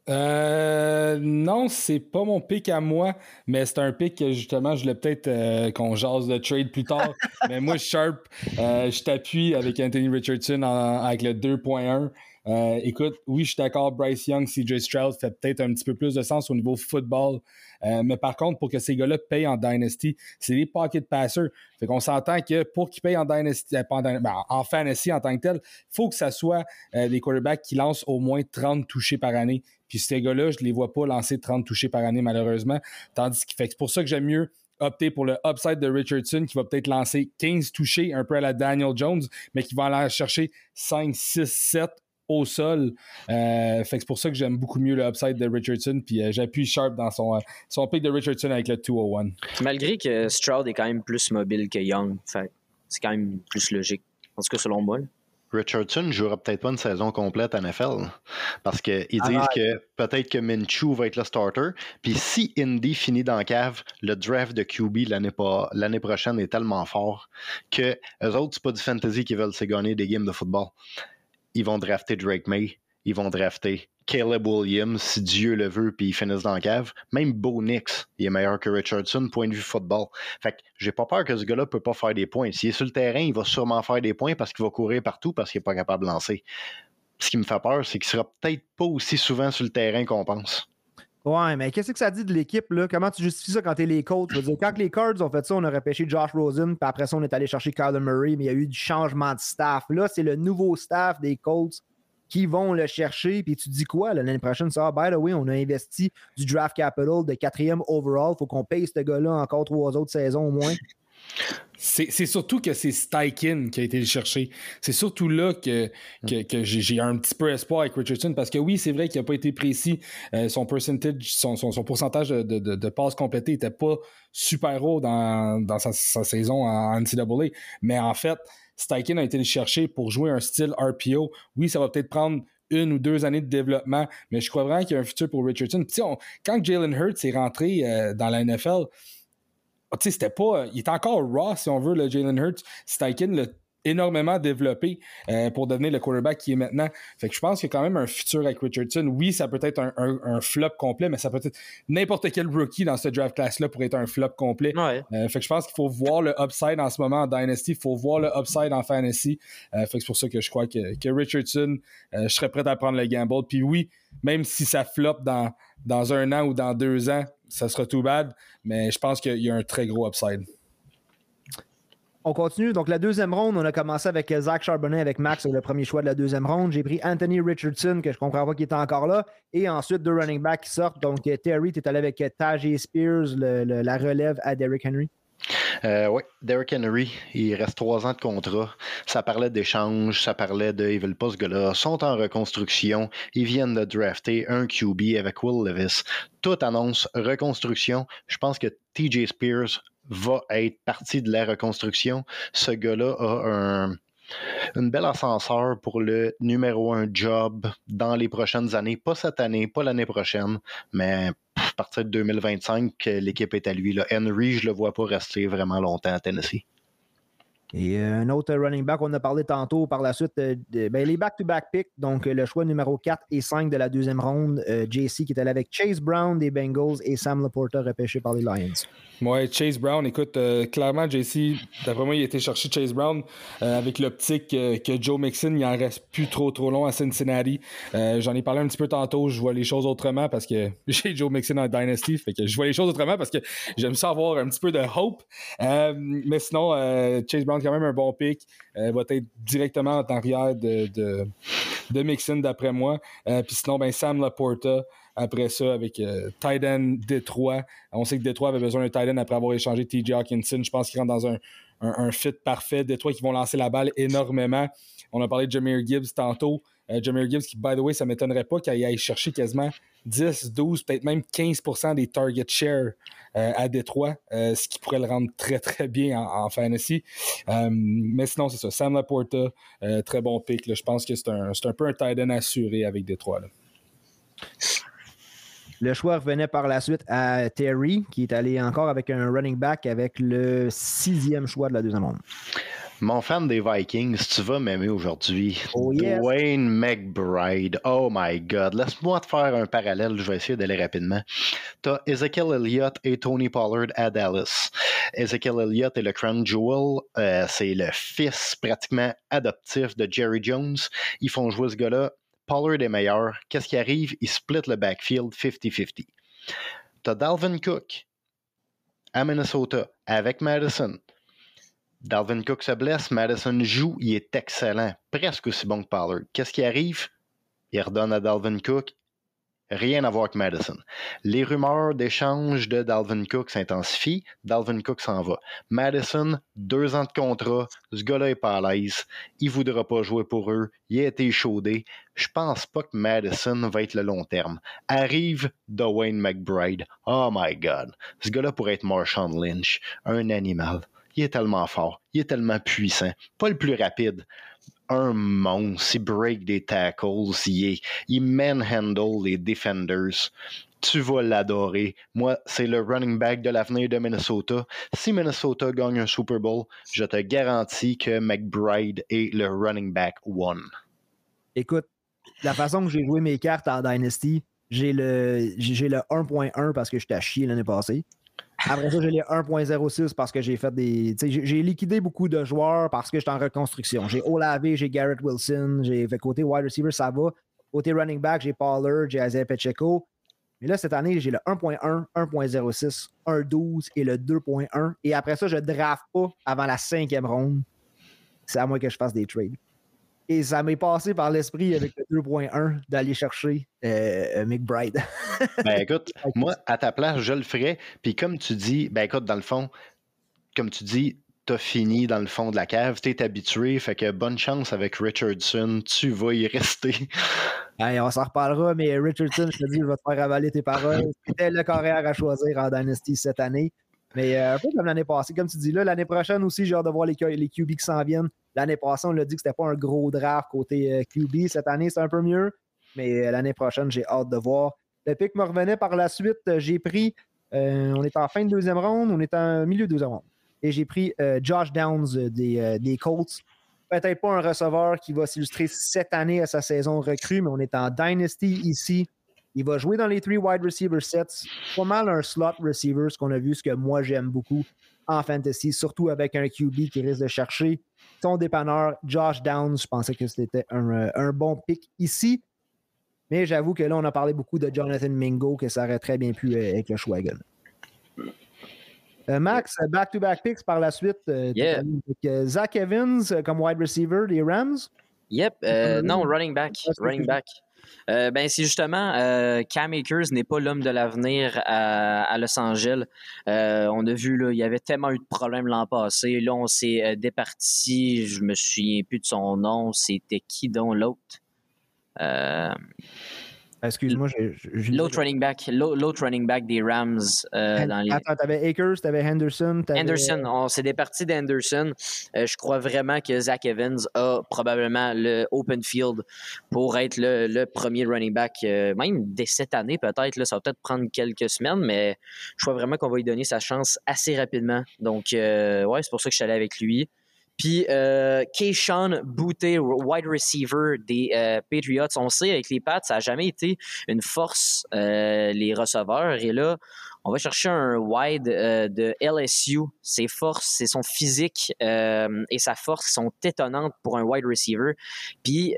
B: Euh, non, c'est pas mon pic à moi, mais c'est un pic que justement, je voulais peut-être euh, qu'on jase de trade plus tard. mais moi, Sharp, euh, je t'appuie avec Anthony Richardson avec le 2.1. Euh, écoute, oui, je suis d'accord, Bryce Young, CJ Stroud fait peut-être un petit peu plus de sens au niveau football. Euh, mais par contre, pour que ces gars-là payent en Dynasty, c'est des pocket passers. Fait qu'on s'entend que pour qu'ils payent en Dynasty, euh, ben, en Fantasy en tant que tel, il faut que ça soit des quarterbacks qui lancent au moins 30 touchés par année. Puis ces gars-là, je les vois pas lancer 30 touchés par année, malheureusement. Tandis que c'est pour ça que j'aime mieux opter pour le upside de Richardson qui va peut-être lancer 15 touchés, un peu à la Daniel Jones, mais qui va aller chercher 5, 6, 7 au sol. Euh, fait c'est pour ça que j'aime beaucoup mieux le upside de Richardson. Puis euh, j'appuie Sharp dans son, euh, son pick de Richardson avec le 201.
D: Malgré que Stroud est quand même plus mobile que Young. C'est quand même plus logique. En tout cas, selon moi.
C: Richardson jouera peut-être pas une saison complète à NFL parce qu'ils disent que peut-être que Minshew va être le starter. Puis si Indy finit dans la cave, le draft de QB l'année prochaine est tellement fort que eux autres, c'est pas du fantasy qui veulent se gagner des games de football. Ils vont drafter Drake May, ils vont drafter Caleb Williams, si Dieu le veut, puis ils finissent dans la cave. Même Bo Nix, il est meilleur que Richardson, point de vue football. Fait que j'ai pas peur que ce gars-là peut pas faire des points. S'il est sur le terrain, il va sûrement faire des points parce qu'il va courir partout parce qu'il est pas capable de lancer. Ce qui me fait peur, c'est qu'il sera peut-être pas aussi souvent sur le terrain qu'on pense.
A: Ouais, mais qu'est-ce que ça dit de l'équipe, là? Comment tu justifies ça quand t'es les dire, quand les Cards ont fait ça, on a repêché Josh Rosen, puis après ça, on est allé chercher Kyler Murray, mais il y a eu du changement de staff. Là, c'est le nouveau staff des Colts qui vont le chercher, puis tu dis quoi l'année prochaine? Ça, ah, by the way, on a investi du draft capital de quatrième overall, faut qu'on paye ce gars-là encore trois autres saisons au moins.
B: C'est surtout que c'est Steichen qui a été le chercher. C'est surtout là que, que, j'ai un petit peu espoir avec Richardson parce que oui, c'est vrai qu'il n'a pas été précis. Euh, son percentage, son, son, pourcentage de, de, de passes complétées n'était pas super haut dans, dans sa, saison en NCAA. Mais en fait, Steichen a été le pour jouer un style RPO. Oui, ça va peut-être prendre une ou deux années de développement, mais je crois vraiment qu'il y a un futur pour Richardson. quand Jalen Hurts est rentré euh, dans la NFL, c'était pas. Il est encore raw, si on veut, le Jalen Hurts. Steichen l'a énormément développé euh, pour devenir le quarterback qui est maintenant. Fait que je pense qu'il y a quand même un futur avec Richardson. Oui, ça peut être un, flop complet, mais ça peut être n'importe quel rookie dans ce draft class-là pourrait être un flop complet.
D: Euh,
B: fait que je pense qu'il faut voir le upside en ce moment en Dynasty. Il faut voir le upside en Fantasy. fait que c'est pour ça que je crois que, que Richardson, je serais prêt à prendre le gamble. Puis oui, même si ça flop dans, dans un an ou dans deux ans, ça sera tout bad, mais je pense qu'il y a un très gros upside.
A: On continue. Donc, la deuxième ronde, on a commencé avec Zach Charbonnet avec Max, le premier choix de la deuxième ronde. J'ai pris Anthony Richardson, que je ne comprends pas qu'il était encore là. Et ensuite, deux running backs qui sortent. Donc, Terry, tu es allé avec Tajay Spears, la relève à Derrick Henry.
C: Euh, oui, Derrick Henry, il reste trois ans de contrat. Ça parlait d'échanges, ça parlait de. Ils veulent pas ce gars-là. sont en reconstruction. Ils viennent de drafter un QB avec Will Levis. Tout annonce reconstruction. Je pense que TJ Spears va être partie de la reconstruction. Ce gars-là a un une belle ascenseur pour le numéro un job dans les prochaines années. Pas cette année, pas l'année prochaine, mais à partir de 2025, l'équipe est à lui. Henry, je le vois pas rester vraiment longtemps à Tennessee.
A: Et euh, un autre running back, on a parlé tantôt par la suite, euh, ben, les back-to-back picks, donc euh, le choix numéro 4 et 5 de la deuxième ronde, JC qui est allé avec Chase Brown des Bengals et Sam Laporta repêché par les Lions.
B: Ouais, Chase Brown, écoute, clairement, JC, d'après moi, il a été chercher Chase Brown avec l'optique que Joe Mixon, il en reste plus trop trop long à Cincinnati. J'en ai parlé un petit peu tantôt, je vois les choses autrement parce que j'ai Joe Mixon en Dynasty, fait que je vois les choses autrement parce que j'aime ça avoir un petit peu de hope. mais sinon, Chase Brown, quand même un bon pick. Elle va être directement en arrière de, de, de Mixon, d'après moi. Euh, puis sinon, ben, Sam Laporta, après ça, avec euh, Titan Détroit. On sait que Détroit avait besoin d'un Titan après avoir échangé TJ Hawkinson. Je pense qu'il rentre dans un, un, fit parfait. Détroit qui vont lancer la balle énormément. On a parlé de Jameer Gibbs tantôt. Euh, Jameer Gibbs, qui, by the way, ça ne m'étonnerait pas qu'il aille chercher quasiment 10, 12, peut-être même 15% des target share euh, à Détroit, euh, ce qui pourrait le rendre très, très bien en, fantasy. mais sinon, c'est ça. Sam Laporta, très bon pick. Je pense que c'est un, un, peu un tight end assuré avec Détroit.
A: Le choix revenait par la suite à Terry, qui est allé encore avec un running back avec le sixième choix de la deuxième ronde.
C: Mon fan des Vikings, tu vas m'aimer aujourd'hui. Oh, Dwayne McBride. Oh my God. Laisse-moi te faire un parallèle. Je vais essayer d'aller rapidement. Tu as Ezekiel Elliott et Tony Pollard à Dallas. Ezekiel Elliott est le crown jewel. Euh, c'est le fils pratiquement adoptif de Jerry Jones. Ils font jouer ce gars-là. Pollard est meilleur. Qu'est-ce qui arrive? Ils split le backfield 50-50. Tu as Dalvin Cook à Minnesota avec Madison. Dalvin Cook se blesse, Madison joue, il est excellent, presque aussi bon que Pollard. Qu'est-ce qui arrive? Il redonne à Dalvin Cook. Rien à voir avec Madison. Les rumeurs d'échange de Dalvin Cook s'intensifient. Dalvin Cook s'en va. Madison, deux ans de contrat. Ce gars-là est pas à l'aise. Il voudra pas jouer pour eux. Il a été chaudé. Je pense pas que Madison va être le long terme. Arrive Dwayne McBride. Oh my God. Ce gars-là pourrait être Marshawn Lynch. Un animal il est tellement fort, il est tellement puissant. Pas le plus rapide, un monstre, il break des tackles, il, manhandle les defenders. Tu vas l'adorer. Moi, c'est le running back de l'avenir de Minnesota. Si Minnesota gagne un Super Bowl, je te garantis que McBride est le running back one.
A: Écoute, la façon que j'ai joué mes cartes en Dynasty, j'ai le, j'ai le 1.1 parce que j'étais à chier l'année passée. Après ça, j'ai les 1.06 parce que j'ai fait des. J'ai liquidé beaucoup de joueurs parce que j'étais en reconstruction. J'ai Olavé, j'ai Garrett Wilson, j'ai fait côté wide receiver, ça va. Côté running back, j'ai Pollard, j'ai Isaiah Pacheco. Mais là, cette année, j'ai le 1.1, 1.06, 1.12 et le 2.1. Et après ça, je draft pas avant la cinquième ronde. C'est à moi que je fasse des trades. Et ça m'est passé par l'esprit avec le 2.1 d'aller chercher euh, McBride.
C: ben écoute, moi, à ta place, je le ferais. Puis comme tu dis, ben écoute, dans le fond, comme tu dis, t'as fini dans le fond de la cave, t'es habitué, fait que bonne chance avec Richardson, tu vas y rester.
A: on s'en reparlera, mais Richardson, je te dis, je vais te faire avaler tes paroles. C'était le carrière à choisir en Dynasty cette année. Mais euh, un peu comme l'année passée, comme tu dis là, l'année prochaine aussi, j'ai hâte de voir les, les QB qui s'en viennent. L'année passée, on l'a dit que c'était pas un gros draft côté euh, QB. Cette année, c'est un peu mieux. Mais euh, l'année prochaine, j'ai hâte de voir. Le pic me revenait par la suite. J'ai pris, on est en fin de deuxième ronde, on est en milieu de deuxième ronde. Et j'ai pris Josh Downs des, des Colts. Peut-être pas un receveur qui va s'illustrer cette année à sa saison recrue, mais on est en Dynasty ici. Il va jouer dans les three wide receiver sets. Pas mal un slot receiver, ce qu'on a vu, ce que moi j'aime beaucoup en fantasy, surtout avec un QB qui risque de chercher son dépanneur Josh Downs. Je pensais que c'était un, euh, bon pick ici. Mais j'avoue que là, on a parlé beaucoup de Jonathan Mingo, que ça aurait très bien pu euh, être le choix Max, back-to-back picks par la suite. Zach Evans comme wide receiver des Rams.
D: Yep. non, running back. Running back. Euh, ben, c'est justement euh, Cam Akers n'est pas l'homme de l'avenir à, Los Angeles. Euh, on a vu, là, il y avait tellement eu de problèmes l'an passé. Là, on s'est départi. Je me souviens plus de son nom. C'était qui donc l'autre?
A: Excuse-moi,
D: L'autre running back, l'autre running back des Rams
A: euh, dans les. Attends, t'avais Akers, t'avais Henderson.
D: Henderson, on s'est départi d'Henderson. Euh, je crois vraiment que Zach Evans a probablement le open field pour être le, premier running back, euh, même dès cette année peut-être. Ça va peut-être prendre quelques semaines, mais je crois vraiment qu'on va lui donner sa chance assez rapidement. Donc, ouais, c'est pour ça que je suis allé avec lui. Puis euh, Keyshawn Boutte, wide receiver des euh, Patriots, on sait avec les Pats, ça n'a jamais été une force, euh, les receveurs. Et là, on va chercher un wide euh, de LSU. Ses forces, son physique et sa force sont étonnantes pour un wide receiver. Puis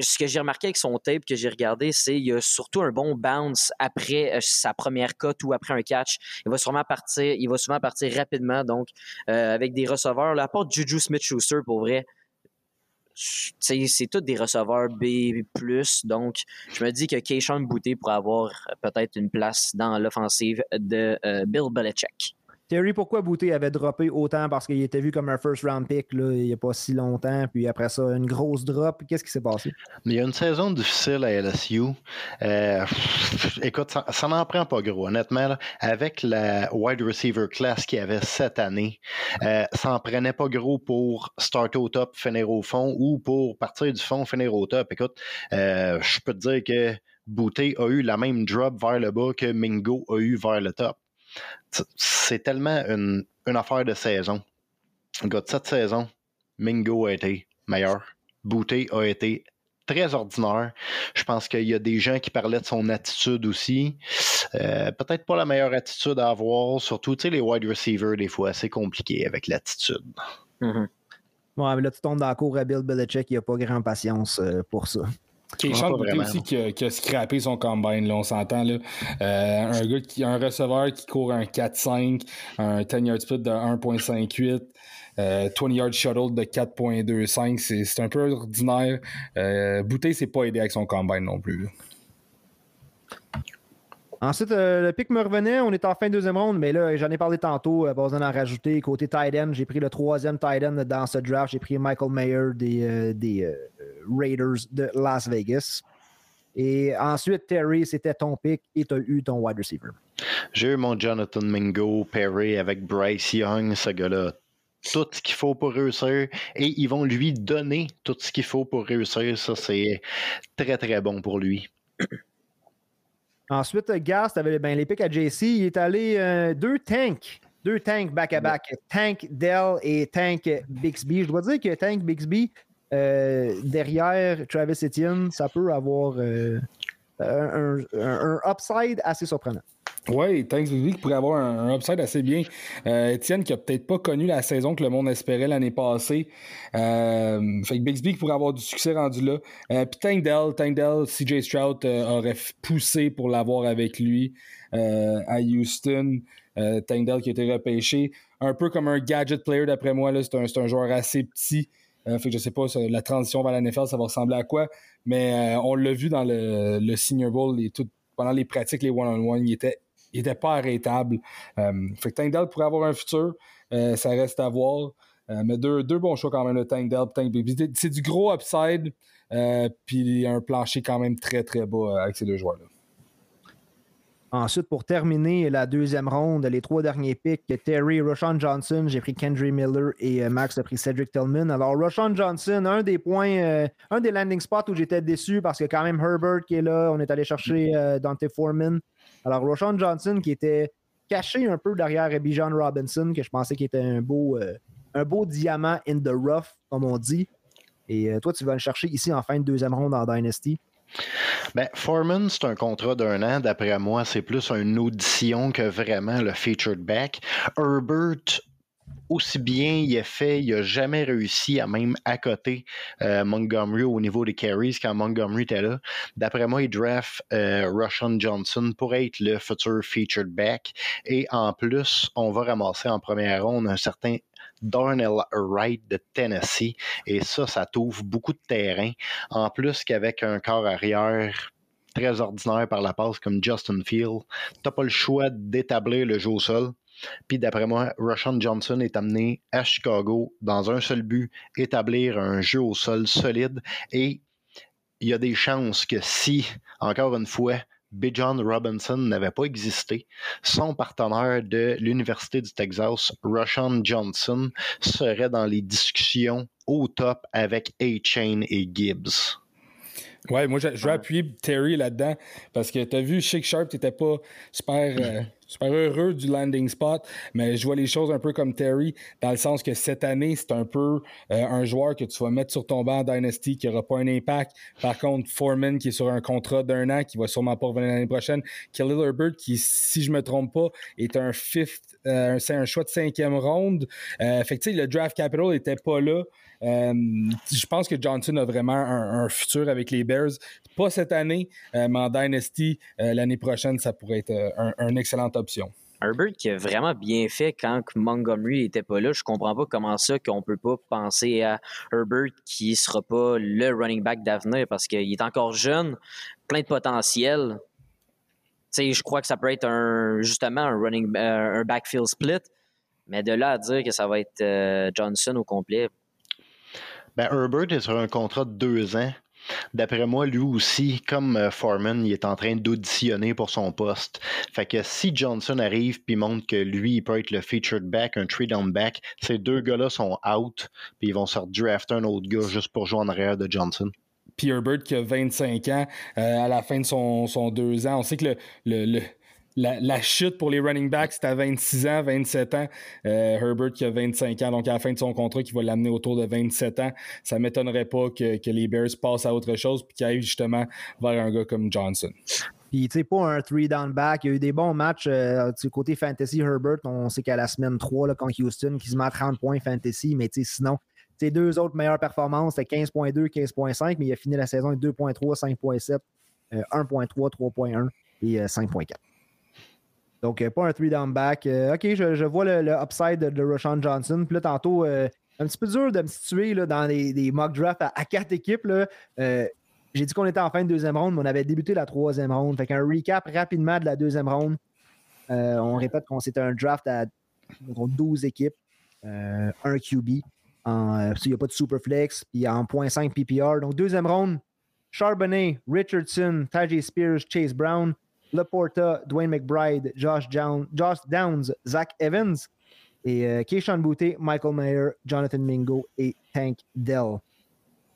D: ce que j'ai remarqué avec son tape que j'ai regardé, c'est qu'il y a surtout un bon bounce après euh, sa première cote ou après un catch. Il va sûrement partir, il va souvent partir rapidement. Donc, euh, avec des receveurs, à part Juju Smith-Schuster, pour vrai, c'est tous des receveurs B+. Donc, je me dis que Keishon Boutte pourrait avoir peut-être une place dans l'offensive de euh, Bill Belichick.
A: Terry, pourquoi Bouté avait droppé autant? Parce qu'il était vu comme un first round pick là, il n'y a pas si longtemps, puis après ça, une grosse drop. Qu'est-ce qui s'est passé?
C: il y a une saison difficile à LSU. Euh, écoute, ça, n'en prend pas gros, honnêtement. avec la wide receiver class qu'il y avait cette année, euh, ça n'en prenait pas gros pour starter au top, finir au fond, ou pour partir du fond, finir au top. Écoute, euh, je peux te dire que Bouté a eu la même drop vers le bas que Mingo a eu vers le top c'est tellement une, affaire de saison. Gars, cette saison, Mingo a été meilleur. Bouté a été très ordinaire. Je pense qu'il y a des gens qui parlaient de son attitude aussi. Euh, peut-être pas la meilleure attitude à avoir, surtout les wide receivers, des fois, c'est compliqué avec l'attitude.
A: Mm-hmm. mais là, tu tombes dans la cour à Bill Belichick, il n'y a pas grand patience euh, pour ça.
B: Keyshawn Boutte aussi qui a, qui a, scrappé son combine, là, on s'entend. Là. Euh, un gars qui un receveur qui court un 4-5, un 10 yard split de 1.58. 20 euh, yard shuttle de 4.25, c'est un peu ordinaire. Euh, Boutet s'est pas aidé avec son combine non plus.
A: Ensuite, euh, le pic me revenait. On est en fin de deuxième ronde, mais là, j'en ai parlé tantôt. pas besoin d'en rajouter. Côté tight end, j'ai pris le troisième tight end dans ce draft. J'ai pris Michael Mayer des, des Raiders de Las Vegas. Et ensuite, Terry, c'était ton pick et tu as eu ton wide receiver.
C: J'ai eu mon Jonathan Mingo, Perry avec Bryce Young, ce gars-là. Tout ce qu'il faut pour réussir et ils vont lui donner tout ce qu'il faut pour réussir. Ça, c'est très, très bon pour lui.
A: Ensuite, Gas, tu avais ben, les picks à JC. Il est allé euh, deux tanks. Deux tanks back-à-back. Tank Dell et Tank Bixby. Je dois dire que Tank Bixby, euh, derrière Travis Etienne, ça peut avoir euh, un, upside assez surprenant.
B: Oui, Bixby pourrait avoir un, upside assez bien. Euh, Etienne qui a peut-être pas connu la saison que le monde espérait l'année passée. fait que Bixby pourrait avoir du succès rendu là. Puis Tank Dell, CJ Stroud aurait poussé pour l'avoir avec lui à Houston. Tank Dell qui a été repêché. Un peu comme un gadget player d'après moi. C'est un, un, joueur assez petit euh, fait que je sais pas, la transition vers la NFL, ça va ressembler à quoi. Mais euh, on l'a vu dans le, le Senior Bowl tout, pendant les pratiques, les one-on-one, il était, il était pas arrêtable. Euh, fait que Tank pourrait avoir un futur. ça reste à voir. mais deux, deux, bons choix quand même, le Tank Dell. C'est du gros upside, puis un plancher quand même très très bas avec ces deux joueurs-là.
A: Ensuite, pour terminer la deuxième ronde, les trois derniers picks, Terry, Roshan Johnson, j'ai pris Kendry Miller et euh, Max a pris Cedric Tillman. Alors, Roshan Johnson, un des points, euh, un des landing spots où j'étais déçu parce que quand même Herbert qui est là, on est allé chercher euh, Dante Foreman. Alors, Roshan Johnson qui était caché un peu derrière Bijan Robinson, que je pensais qu'il était un beau, un beau diamant in the rough, comme on dit. Et toi, tu vas le chercher ici en fin de deuxième ronde en Dynasty.
C: Ben, Foreman, c'est un contrat d'un an. D'après moi, c'est plus une audition que vraiment le featured back. Herbert, aussi bien il est fait, il n'a jamais réussi à même accoter euh, Montgomery au niveau des carries quand Montgomery était là. D'après moi, il draft euh, Johnson pour être le futur featured back. Et en plus, on va ramasser en première ronde un certain Darnell Wright de Tennessee. Et ça, ça t'ouvre beaucoup de terrain. En plus qu'avec un corps arrière très ordinaire par la passe comme Justin Field, t'as pas le choix d'établir le jeu au sol. Puis d'après moi, Rushan Johnson est amené à Chicago dans un seul but, établir un jeu au sol solide. Et il y a des chances que si, encore une fois, B. John Robinson n'avait pas existé, son partenaire de l'Université du Texas, Rushan Johnson, serait dans les discussions au top avec A-Chain et Gibbs.
B: Ouais, moi, je, vais appuyer Terry là-dedans parce que tu as vu, Shake Sharp, tu pas super. Euh, super heureux du landing spot, mais je vois les choses un peu comme Terry, dans le sens que cette année, c'est un peu euh, un joueur que tu vas mettre sur ton banc Dynasty qui n'aura pas un impact. Par contre, Foreman qui est sur un contrat d'un an, qui va sûrement pas revenir l'année prochaine. Khalil Herbert qui, si je me trompe pas, est un fifth, euh, c'est un choix de cinquième ronde. Euh, fait que, le draft capital était pas là. Euh, je pense que Johnson a vraiment un, futur avec les Bears. Pas cette année, mais en Dynasty, l'année prochaine, ça pourrait être un, un excellent option.
D: Herbert qui a vraiment bien fait quand Montgomery était pas là. Je comprends pas comment ça qu'on peut pas penser à Herbert qui sera pas le running back d'avenir parce qu'il est encore jeune, plein de potentiel. sais, je crois que ça peut être un, justement un running euh, un backfield split, mais de là à dire que ça va être euh, Johnson au complet.
C: Ben, Herbert est sur un contrat de deux ans. D'après moi, lui aussi, comme euh, Foreman, il est en train d'auditionner pour son poste. Fait que si Johnson arrive puis montre que lui, il peut être le featured back, un three down back, ces deux gars-là sont out, puis ils vont se drafter un autre gars juste pour jouer en arrière de Johnson.
B: Puis Herbert qui a 25 ans euh, à la fin de son, son, deux ans. On sait que le la, chute pour les running backs, c'est à 26 ans, 27 ans. Euh, Herbert qui a 25 ans, donc à la fin de son contrat, qui va l'amener autour de 27 ans. Ça ne m'étonnerait pas que, les Bears passent à autre chose puis qu'ils aillent justement vers un gars comme Johnson.
A: Puis, tu sais, pas un three down back. Il y a eu des bons matchs euh, du côté fantasy Herbert. On sait qu'à la semaine 3, là, contre Houston, qui se met à 30 points fantasy, mais sinon, ses deux autres meilleures performances, c'était 15.2, 15.5, mais il a fini la saison avec 2.3, 5.7, 1.3, 3.1 et 5.4. Donc, euh, pas un three-down back. Euh, OK, je, vois le, upside de, de Johnson. Puis là, tantôt, euh, un petit peu dur de me situer là, dans des, mock drafts à, quatre équipes. j'ai dit qu'on était en fin de deuxième ronde, mais on avait débuté la troisième ronde. Fait qu'un recap rapidement de la deuxième ronde. on répète qu'on c'était un draft à 12 équipes, un QB. il n'y a pas de super flex, puis en 0.5 PPR. Donc, deuxième ronde, Charbonnet, Richardson, Tajay Spears, Chase Brown, Laporta, Dwayne McBride, Josh, Downs, Zach Evans et euh, Boutte, Michael Mayer, Jonathan Mingo et Tank Dell.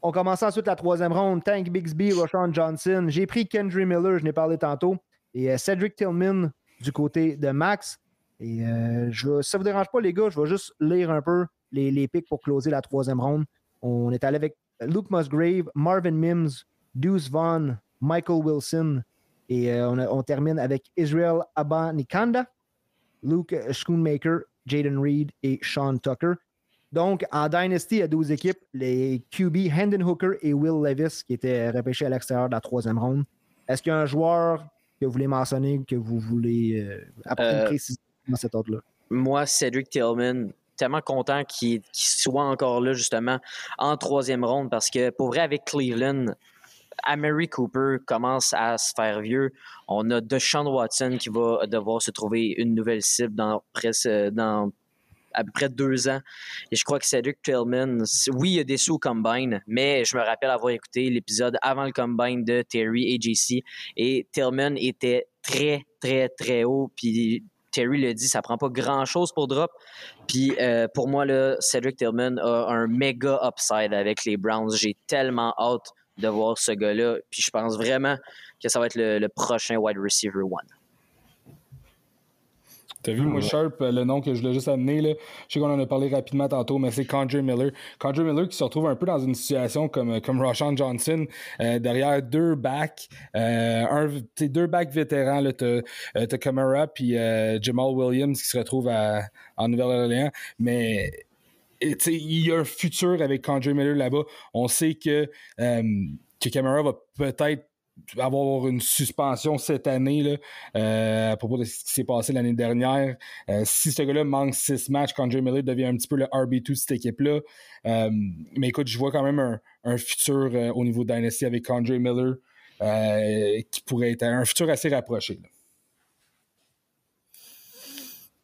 A: On commence ensuite la troisième ronde. Tank Bixby, Roshan Johnson. J'ai pris Kendry Miller, je n'ai parlé tantôt. Et euh, Cedric Tillman du côté de Max. Et euh, je, ça ne vous dérange pas, les gars, je vais juste lire un peu les, les picks pour closer la troisième ronde. On est allé avec Luke Musgrave, Marvin Mims, Deuce Vaughn, Michael Wilson, et euh, on, termine avec Israel Abanikanda, Luke Schoonmaker, Jaden Reed et Sean Tucker. Donc, en Dynasty, il y a 12 équipes. Les QB, Hendon Hooker et Will Levis, qui étaient repêchés à l'extérieur de la troisième ronde. Est-ce qu'il y a un joueur que vous voulez mentionner, que vous voulez euh, apprendre euh, dans cet ordre-là?
D: Moi, Cedric Tillman, tellement content qu'il soit encore là, justement, en troisième ronde, parce que pour vrai, avec Cleveland, Amari Cooper commence à se faire vieux. On a Deshaun Watson qui va devoir se trouver une nouvelle cible dans, à peu près deux ans. Et je crois que Cedric Tillman, oui, il y a des sous au combine, mais je me rappelle avoir écouté l'épisode avant le combine de Terry et JC. Et Tillman était très, très, très haut. Puis Terry le dit, ça prend pas grand chose pour drop. Puis euh, pour moi, là, Cedric Tillman a un méga upside avec les Browns. J'ai tellement hâte de voir ce gars-là. Puis je pense vraiment que ça va être le, prochain wide receiver one.
B: T'as vu, moi, Sharp, le nom que je voulais juste amener, là, je sais qu'on en a parlé rapidement tantôt, mais c'est Condre Miller. Condre Miller qui se retrouve un peu dans une situation comme, comme Roshan Johnson, euh, derrière deux backs, euh, un, deux backs vétérans, t'as euh, Camara puis Jamal Williams qui se retrouvent en Nouvelle-Orléans, mais il y a un futur avec Condre Miller là-bas. On sait que, que Camara va peut-être avoir une suspension cette année là, euh, à propos de ce qui s'est passé l'année dernière. Euh, si ce gars-là manque six matchs, Condre Miller devient un petit peu le RB2 de cette équipe-là. Euh, mais écoute, je vois quand même un, futur au niveau de Dynasty avec Condre Miller qui pourrait être un futur assez rapproché.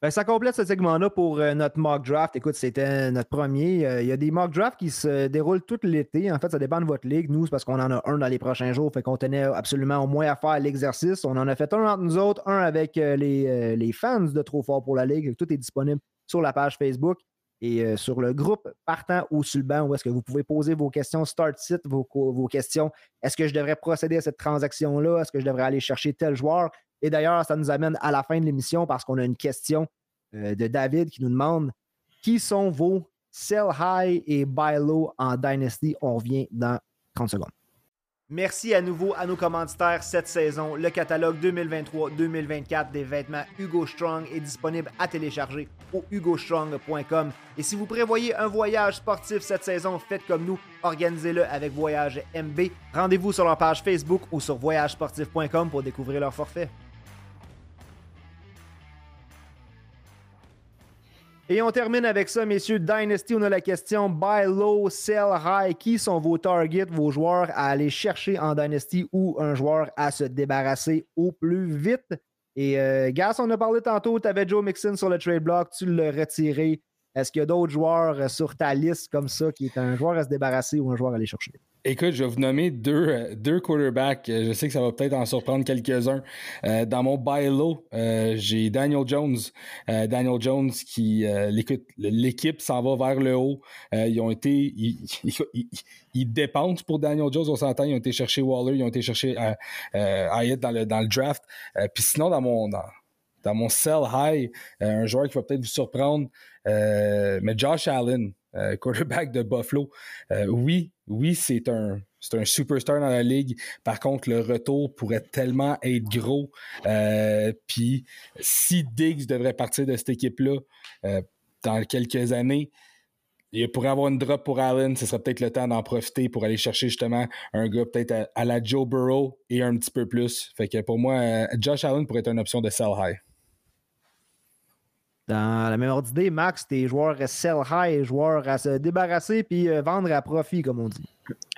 A: Ben, ça complète ce segment-là pour euh, notre mock draft. Écoute, c'était notre premier. Euh, il y a des mock drafts qui se déroulent tout l'été. En fait, ça dépend de votre ligue. Nous, c'est parce qu'on en a un dans les prochains jours. Fait qu'on tenait absolument au moins à faire l'exercice. On en a fait un entre nous autres, un avec euh, les, fans de Trop Fort pour la Ligue. Tout est disponible sur la page Facebook et sur le groupe Partant le banc où est-ce que vous pouvez poser vos questions, start site, vos, vos questions. Est-ce que je devrais procéder à cette transaction-là? Est-ce que je devrais aller chercher tel joueur? Et d'ailleurs, ça nous amène à la fin de l'émission parce qu'on a une question euh, de David qui nous demande qui sont vos sell high et buy low en Dynasty? On revient dans 30 secondes. Merci à nouveau à nos commanditaires cette saison. Le catalogue 2023-2024 des vêtements Hugo Strong est disponible à télécharger au hugostrong.com. Et si vous prévoyez un voyage sportif cette saison, faites comme nous, organisez-le avec Voyage MB. Rendez-vous sur leur page Facebook ou sur voyagesportif.com pour découvrir leur forfait. Et on termine avec ça, messieurs. Dynasty, on a la question buy low, sell high. Qui sont vos targets, vos joueurs à aller chercher en Dynasty ou un joueur à se débarrasser au plus vite? Et euh, Gas, on a parlé tantôt, tu avais Joe Mixon sur le trade block, tu l'as retiré. Est-ce qu'il y a d'autres joueurs euh, sur ta liste comme ça qui est un joueur à se débarrasser ou un joueur à aller chercher?
B: Écoute, je vais vous nommer deux, euh, deux quarterbacks. Euh, je sais que ça va peut-être en surprendre quelques-uns. Dans mon buy low, j'ai Daniel Jones. Daniel Jones qui, l'équipe s'en va vers le haut. ils ont été, ils, dépensent pour Daniel Jones, on s'entend. Ils ont été chercher Waller, ils ont été chercher Hyatt dans le, dans le draft. Puis sinon, dans mon, dans, mon sell high, un joueur qui va peut-être vous surprendre, mais Josh Allen. quarterback de Buffalo. oui, oui, c'est un, superstar dans la ligue. Par contre, le retour pourrait tellement être gros. Euh, puis, si Diggs devrait partir de cette équipe-là euh, dans quelques années, il pourrait avoir une drop pour Allen. Ce serait peut-être le temps d'en profiter pour aller chercher justement un gars peut-être à, la Joe Burrow et un petit peu plus. Fait que pour moi, euh, Josh Allen pourrait être une option de sell high.
A: Dans la même ordre d'idée, Max, t'es joueur sell high, joueur à se débarrasser puis euh, vendre à profit, comme on dit.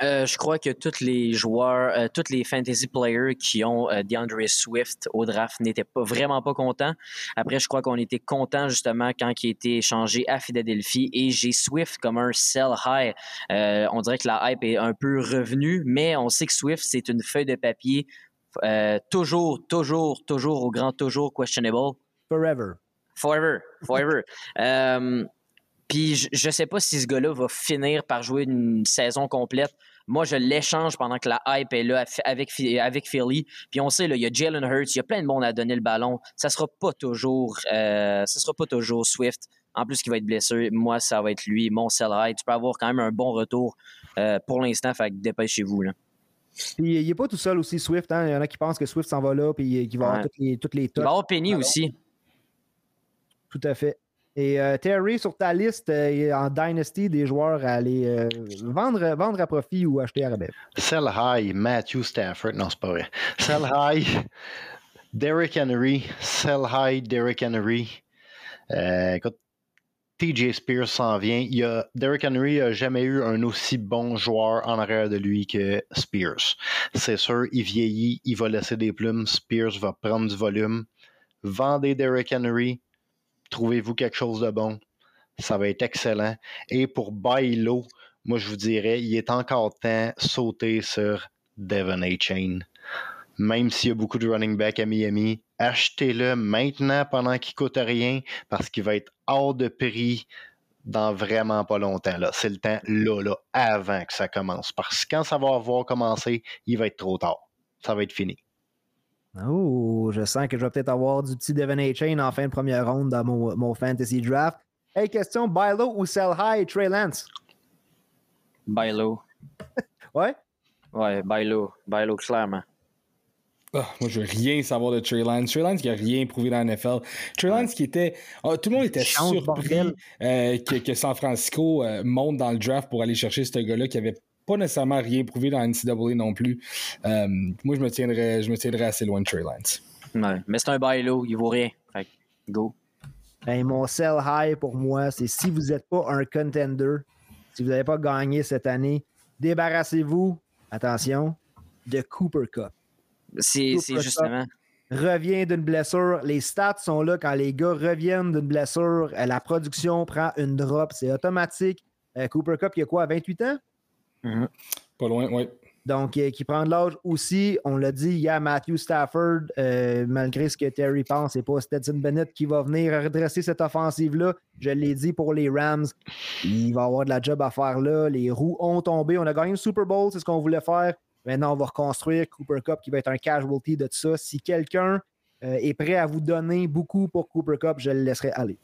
D: Euh, je crois que tous les joueurs, euh, tous les fantasy players qui ont DeAndre Swift au draft n'étaient pas vraiment pas contents. Après, je crois qu'on était contents justement quand il a été échangé à Philadelphie et j'ai Swift comme un sell high. on dirait que la hype est un peu revenue, mais on sait que Swift c'est une feuille de papier toujours, toujours, toujours au grand toujours questionable.
A: Forever.
D: Forever. Forever. Euh, puis je ne sais pas si ce gars-là va finir par jouer une saison complète. Moi, je l'échange pendant que la hype est là avec, avec Philly. Puis on sait, il y a Jalen Hurts, il y a plein de monde à donner le ballon. Ça sera pas toujours, euh, ça sera pas toujours Swift. En plus, qu'il va être blessé, moi, ça va être lui, mon sell Tu peux avoir quand même un bon retour euh, pour l'instant. Fait que dépêchez-vous. Là.
A: Puis il n'est pas tout seul aussi, Swift. Hein? Il y en a qui pensent que Swift s'en va là, puis qu'il va avoir toutes les, toutes les
D: Il va avoir Penny aussi.
A: Tout à fait. Et euh, Terry, sur ta liste euh, en Dynasty, des joueurs à aller euh, vendre, vendre à profit ou acheter à rabais?
C: Sell high, Matthew Stafford. Non, c'est pas vrai. Sell high, Derrick Henry. Sell high, Derrick Henry. écoute, TJ Spears s'en vient. Il a, Derrick Henry n'a jamais eu un aussi bon joueur en arrière de lui que Spears. C'est sûr, il vieillit, il va laisser des plumes. Spears va prendre du volume. Vendez Derrick Henry trouvez-vous quelque chose de bon? Ça va être excellent. Et pour Bailo, moi je vous dirais, il est encore temps de sauter sur Devon A. Chain. Même s'il y a beaucoup de running back à Miami, achetez-le maintenant pendant qu'il coûte rien parce qu'il va être hors de prix dans vraiment pas longtemps. C'est le temps là, là, avant que ça commence. Parce que quand ça va avoir commencé, il va être trop tard. Ça va être fini.
A: Oh, je sens que je vais peut-être avoir du petit Devon A. Chain en fin de première ronde dans mon, fantasy draft. Hey, question, buy low ou sell high, Trey Lance?
D: Buy low.
A: ouais?
D: Ouais, buy low. Buy low, clairement.
B: Ah, moi, je veux rien savoir de Trey Lance. Trey Lance qui a rien prouvé dans la NFL. Trey Lance qui était. Ah, tout le monde était surpris euh, que, San Francisco euh, monte dans le draft pour aller chercher ce gars-là qui avait pas nécessairement rien prouvé dans la NCAA non plus. Euh, moi, je me, tiendrais, je me tiendrais assez loin de Trey Lance.
D: Ouais, mais c'est un bail low, il vaut rien. Fait go.
A: Ben, mon sell high pour moi, c'est si vous n'êtes pas un contender, si vous n'avez pas gagné cette année, débarrassez-vous, attention, de Cooper Cup.
D: C'est justement.
A: Revient d'une blessure. Les stats sont là quand les gars reviennent d'une blessure. La production prend une drop. C'est automatique. Euh, Cooper Cup, il y a quoi, 28 ans?
B: Mhm. Pas loin, oui.
A: Donc, euh, qui prend de l'âge aussi. On l'a dit, il y a Matthew Stafford, euh, malgré ce que Terry pense, c'est pas Stetson Bennett qui va venir redresser cette offensive-là. Je l'ai dit pour les Rams, il va avoir de la job à faire là. Les roues ont tombé. On a gagné le Super Bowl, c'est ce qu'on voulait faire. Maintenant, on va reconstruire Cooper Cup qui va être un casualty de tout ça. Si quelqu'un euh, est prêt à vous donner beaucoup pour Cooper Cup, je le laisserai aller.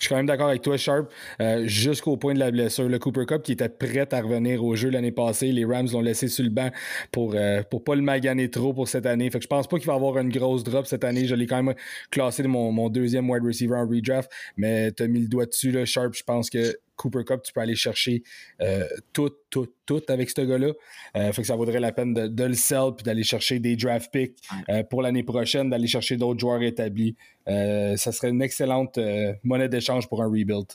B: Je suis quand même d'accord avec toi, Sharp, euh, jusqu'au point de la blessure. Le Cooper Cup qui était prêt à revenir au jeu l'année passée, les Rams l'ont laissé sur le banc pour euh, pas le maganer trop pour cette année. Fait que je pense pas qu'il va avoir une grosse drop cette année. Je l'ai quand même classé de mon, mon, deuxième wide receiver en redraft, mais tu as mis le doigt dessus, là, Sharp. Je pense que Cooper Cup, tu peux aller chercher euh, tout, tout, tout avec ce gars-là. Euh, fait que ça vaudrait la peine de, le sell puis d'aller chercher des draft picks euh, pour l'année prochaine, d'aller chercher d'autres joueurs établis. ça serait une excellente monnaie d'échange pour un rebuild.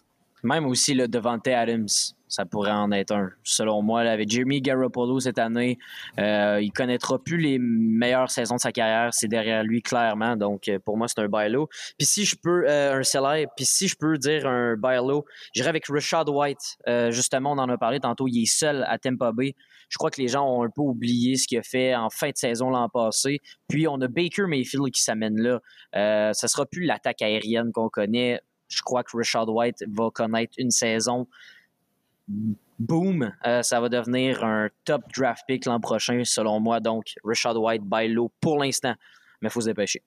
D: Même aussi le Devante Adams ça pourrait en être un. Selon moi, avec Jeremy Garoppolo cette année, euh, il connaîtra plus les meilleures saisons de sa carrière. C'est derrière lui clairement. Donc euh, pour moi, c'est un buy low. Puis si je peux euh, un seller, puis si je peux dire un buy low, j'irai avec Rashad White. justement, on en a parlé tantôt. Il est seul à Tampa Bay. Je crois que les gens ont un peu oublié ce qu'il a fait en fin de saison l'an passé. Puis on a Baker Mayfield qui s'amène là. Euh, ça sera plus l'attaque aérienne qu'on connaît. Je crois que Rashad White va connaître une saison boom, euh, ça va devenir un top draft pick l'an prochain, selon moi. Donc, Richard White, low pour l'instant, mais il faut se dépêcher.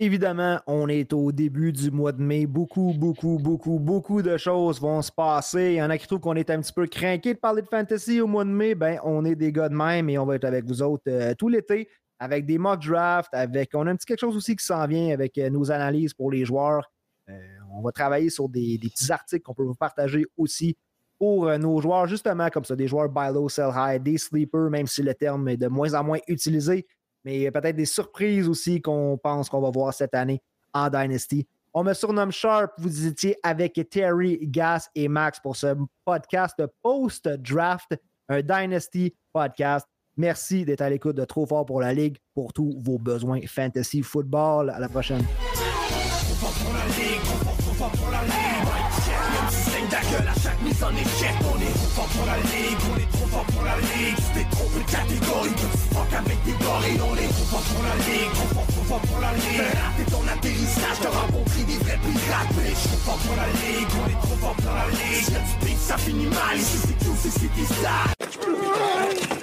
A: Évidemment, on est au début du mois de mai. Beaucoup, beaucoup, beaucoup, beaucoup de choses vont se passer. Il y en a qui trouvent qu'on est un petit peu craqué de parler de fantasy au mois de mai. Ben, on est des gars de même et on va être avec vous autres euh, tout l'été avec des mock drafts, avec on a un petit quelque chose aussi qui s'en vient avec euh, nos analyses pour les joueurs. On va travailler sur des petits articles qu'on peut vous partager aussi pour euh, nos joueurs, justement comme ça, des joueurs buy low, sell high, des sleepers, même si le terme est de moins en moins utilisé, mais peut-être des surprises aussi qu'on pense qu'on va voir cette année en Dynasty. On me surnomme Sharp. Vous étiez avec Terry, Gas et Max pour ce podcast post-draft, un Dynasty podcast. Merci d'être à l'écoute de Trop Fort pour la Ligue pour tous vos besoins fantasy football. À la prochaine. Mise en échec On est trop fort pour la ligue, on est trop fort pour la ligue. Tu t'es trompé de catégorie, tu fuck avec des gorilles. On est trop fort pour la ligue, trop fort, trop fort pour la ligue. Raté ton atterrissage, t'as rencontré des vrais pirates. Je suis trop fort pour la ligue, on est trop fort pour la ligue. Si beat, ça finit mal, ici c'est tout, c'est City Style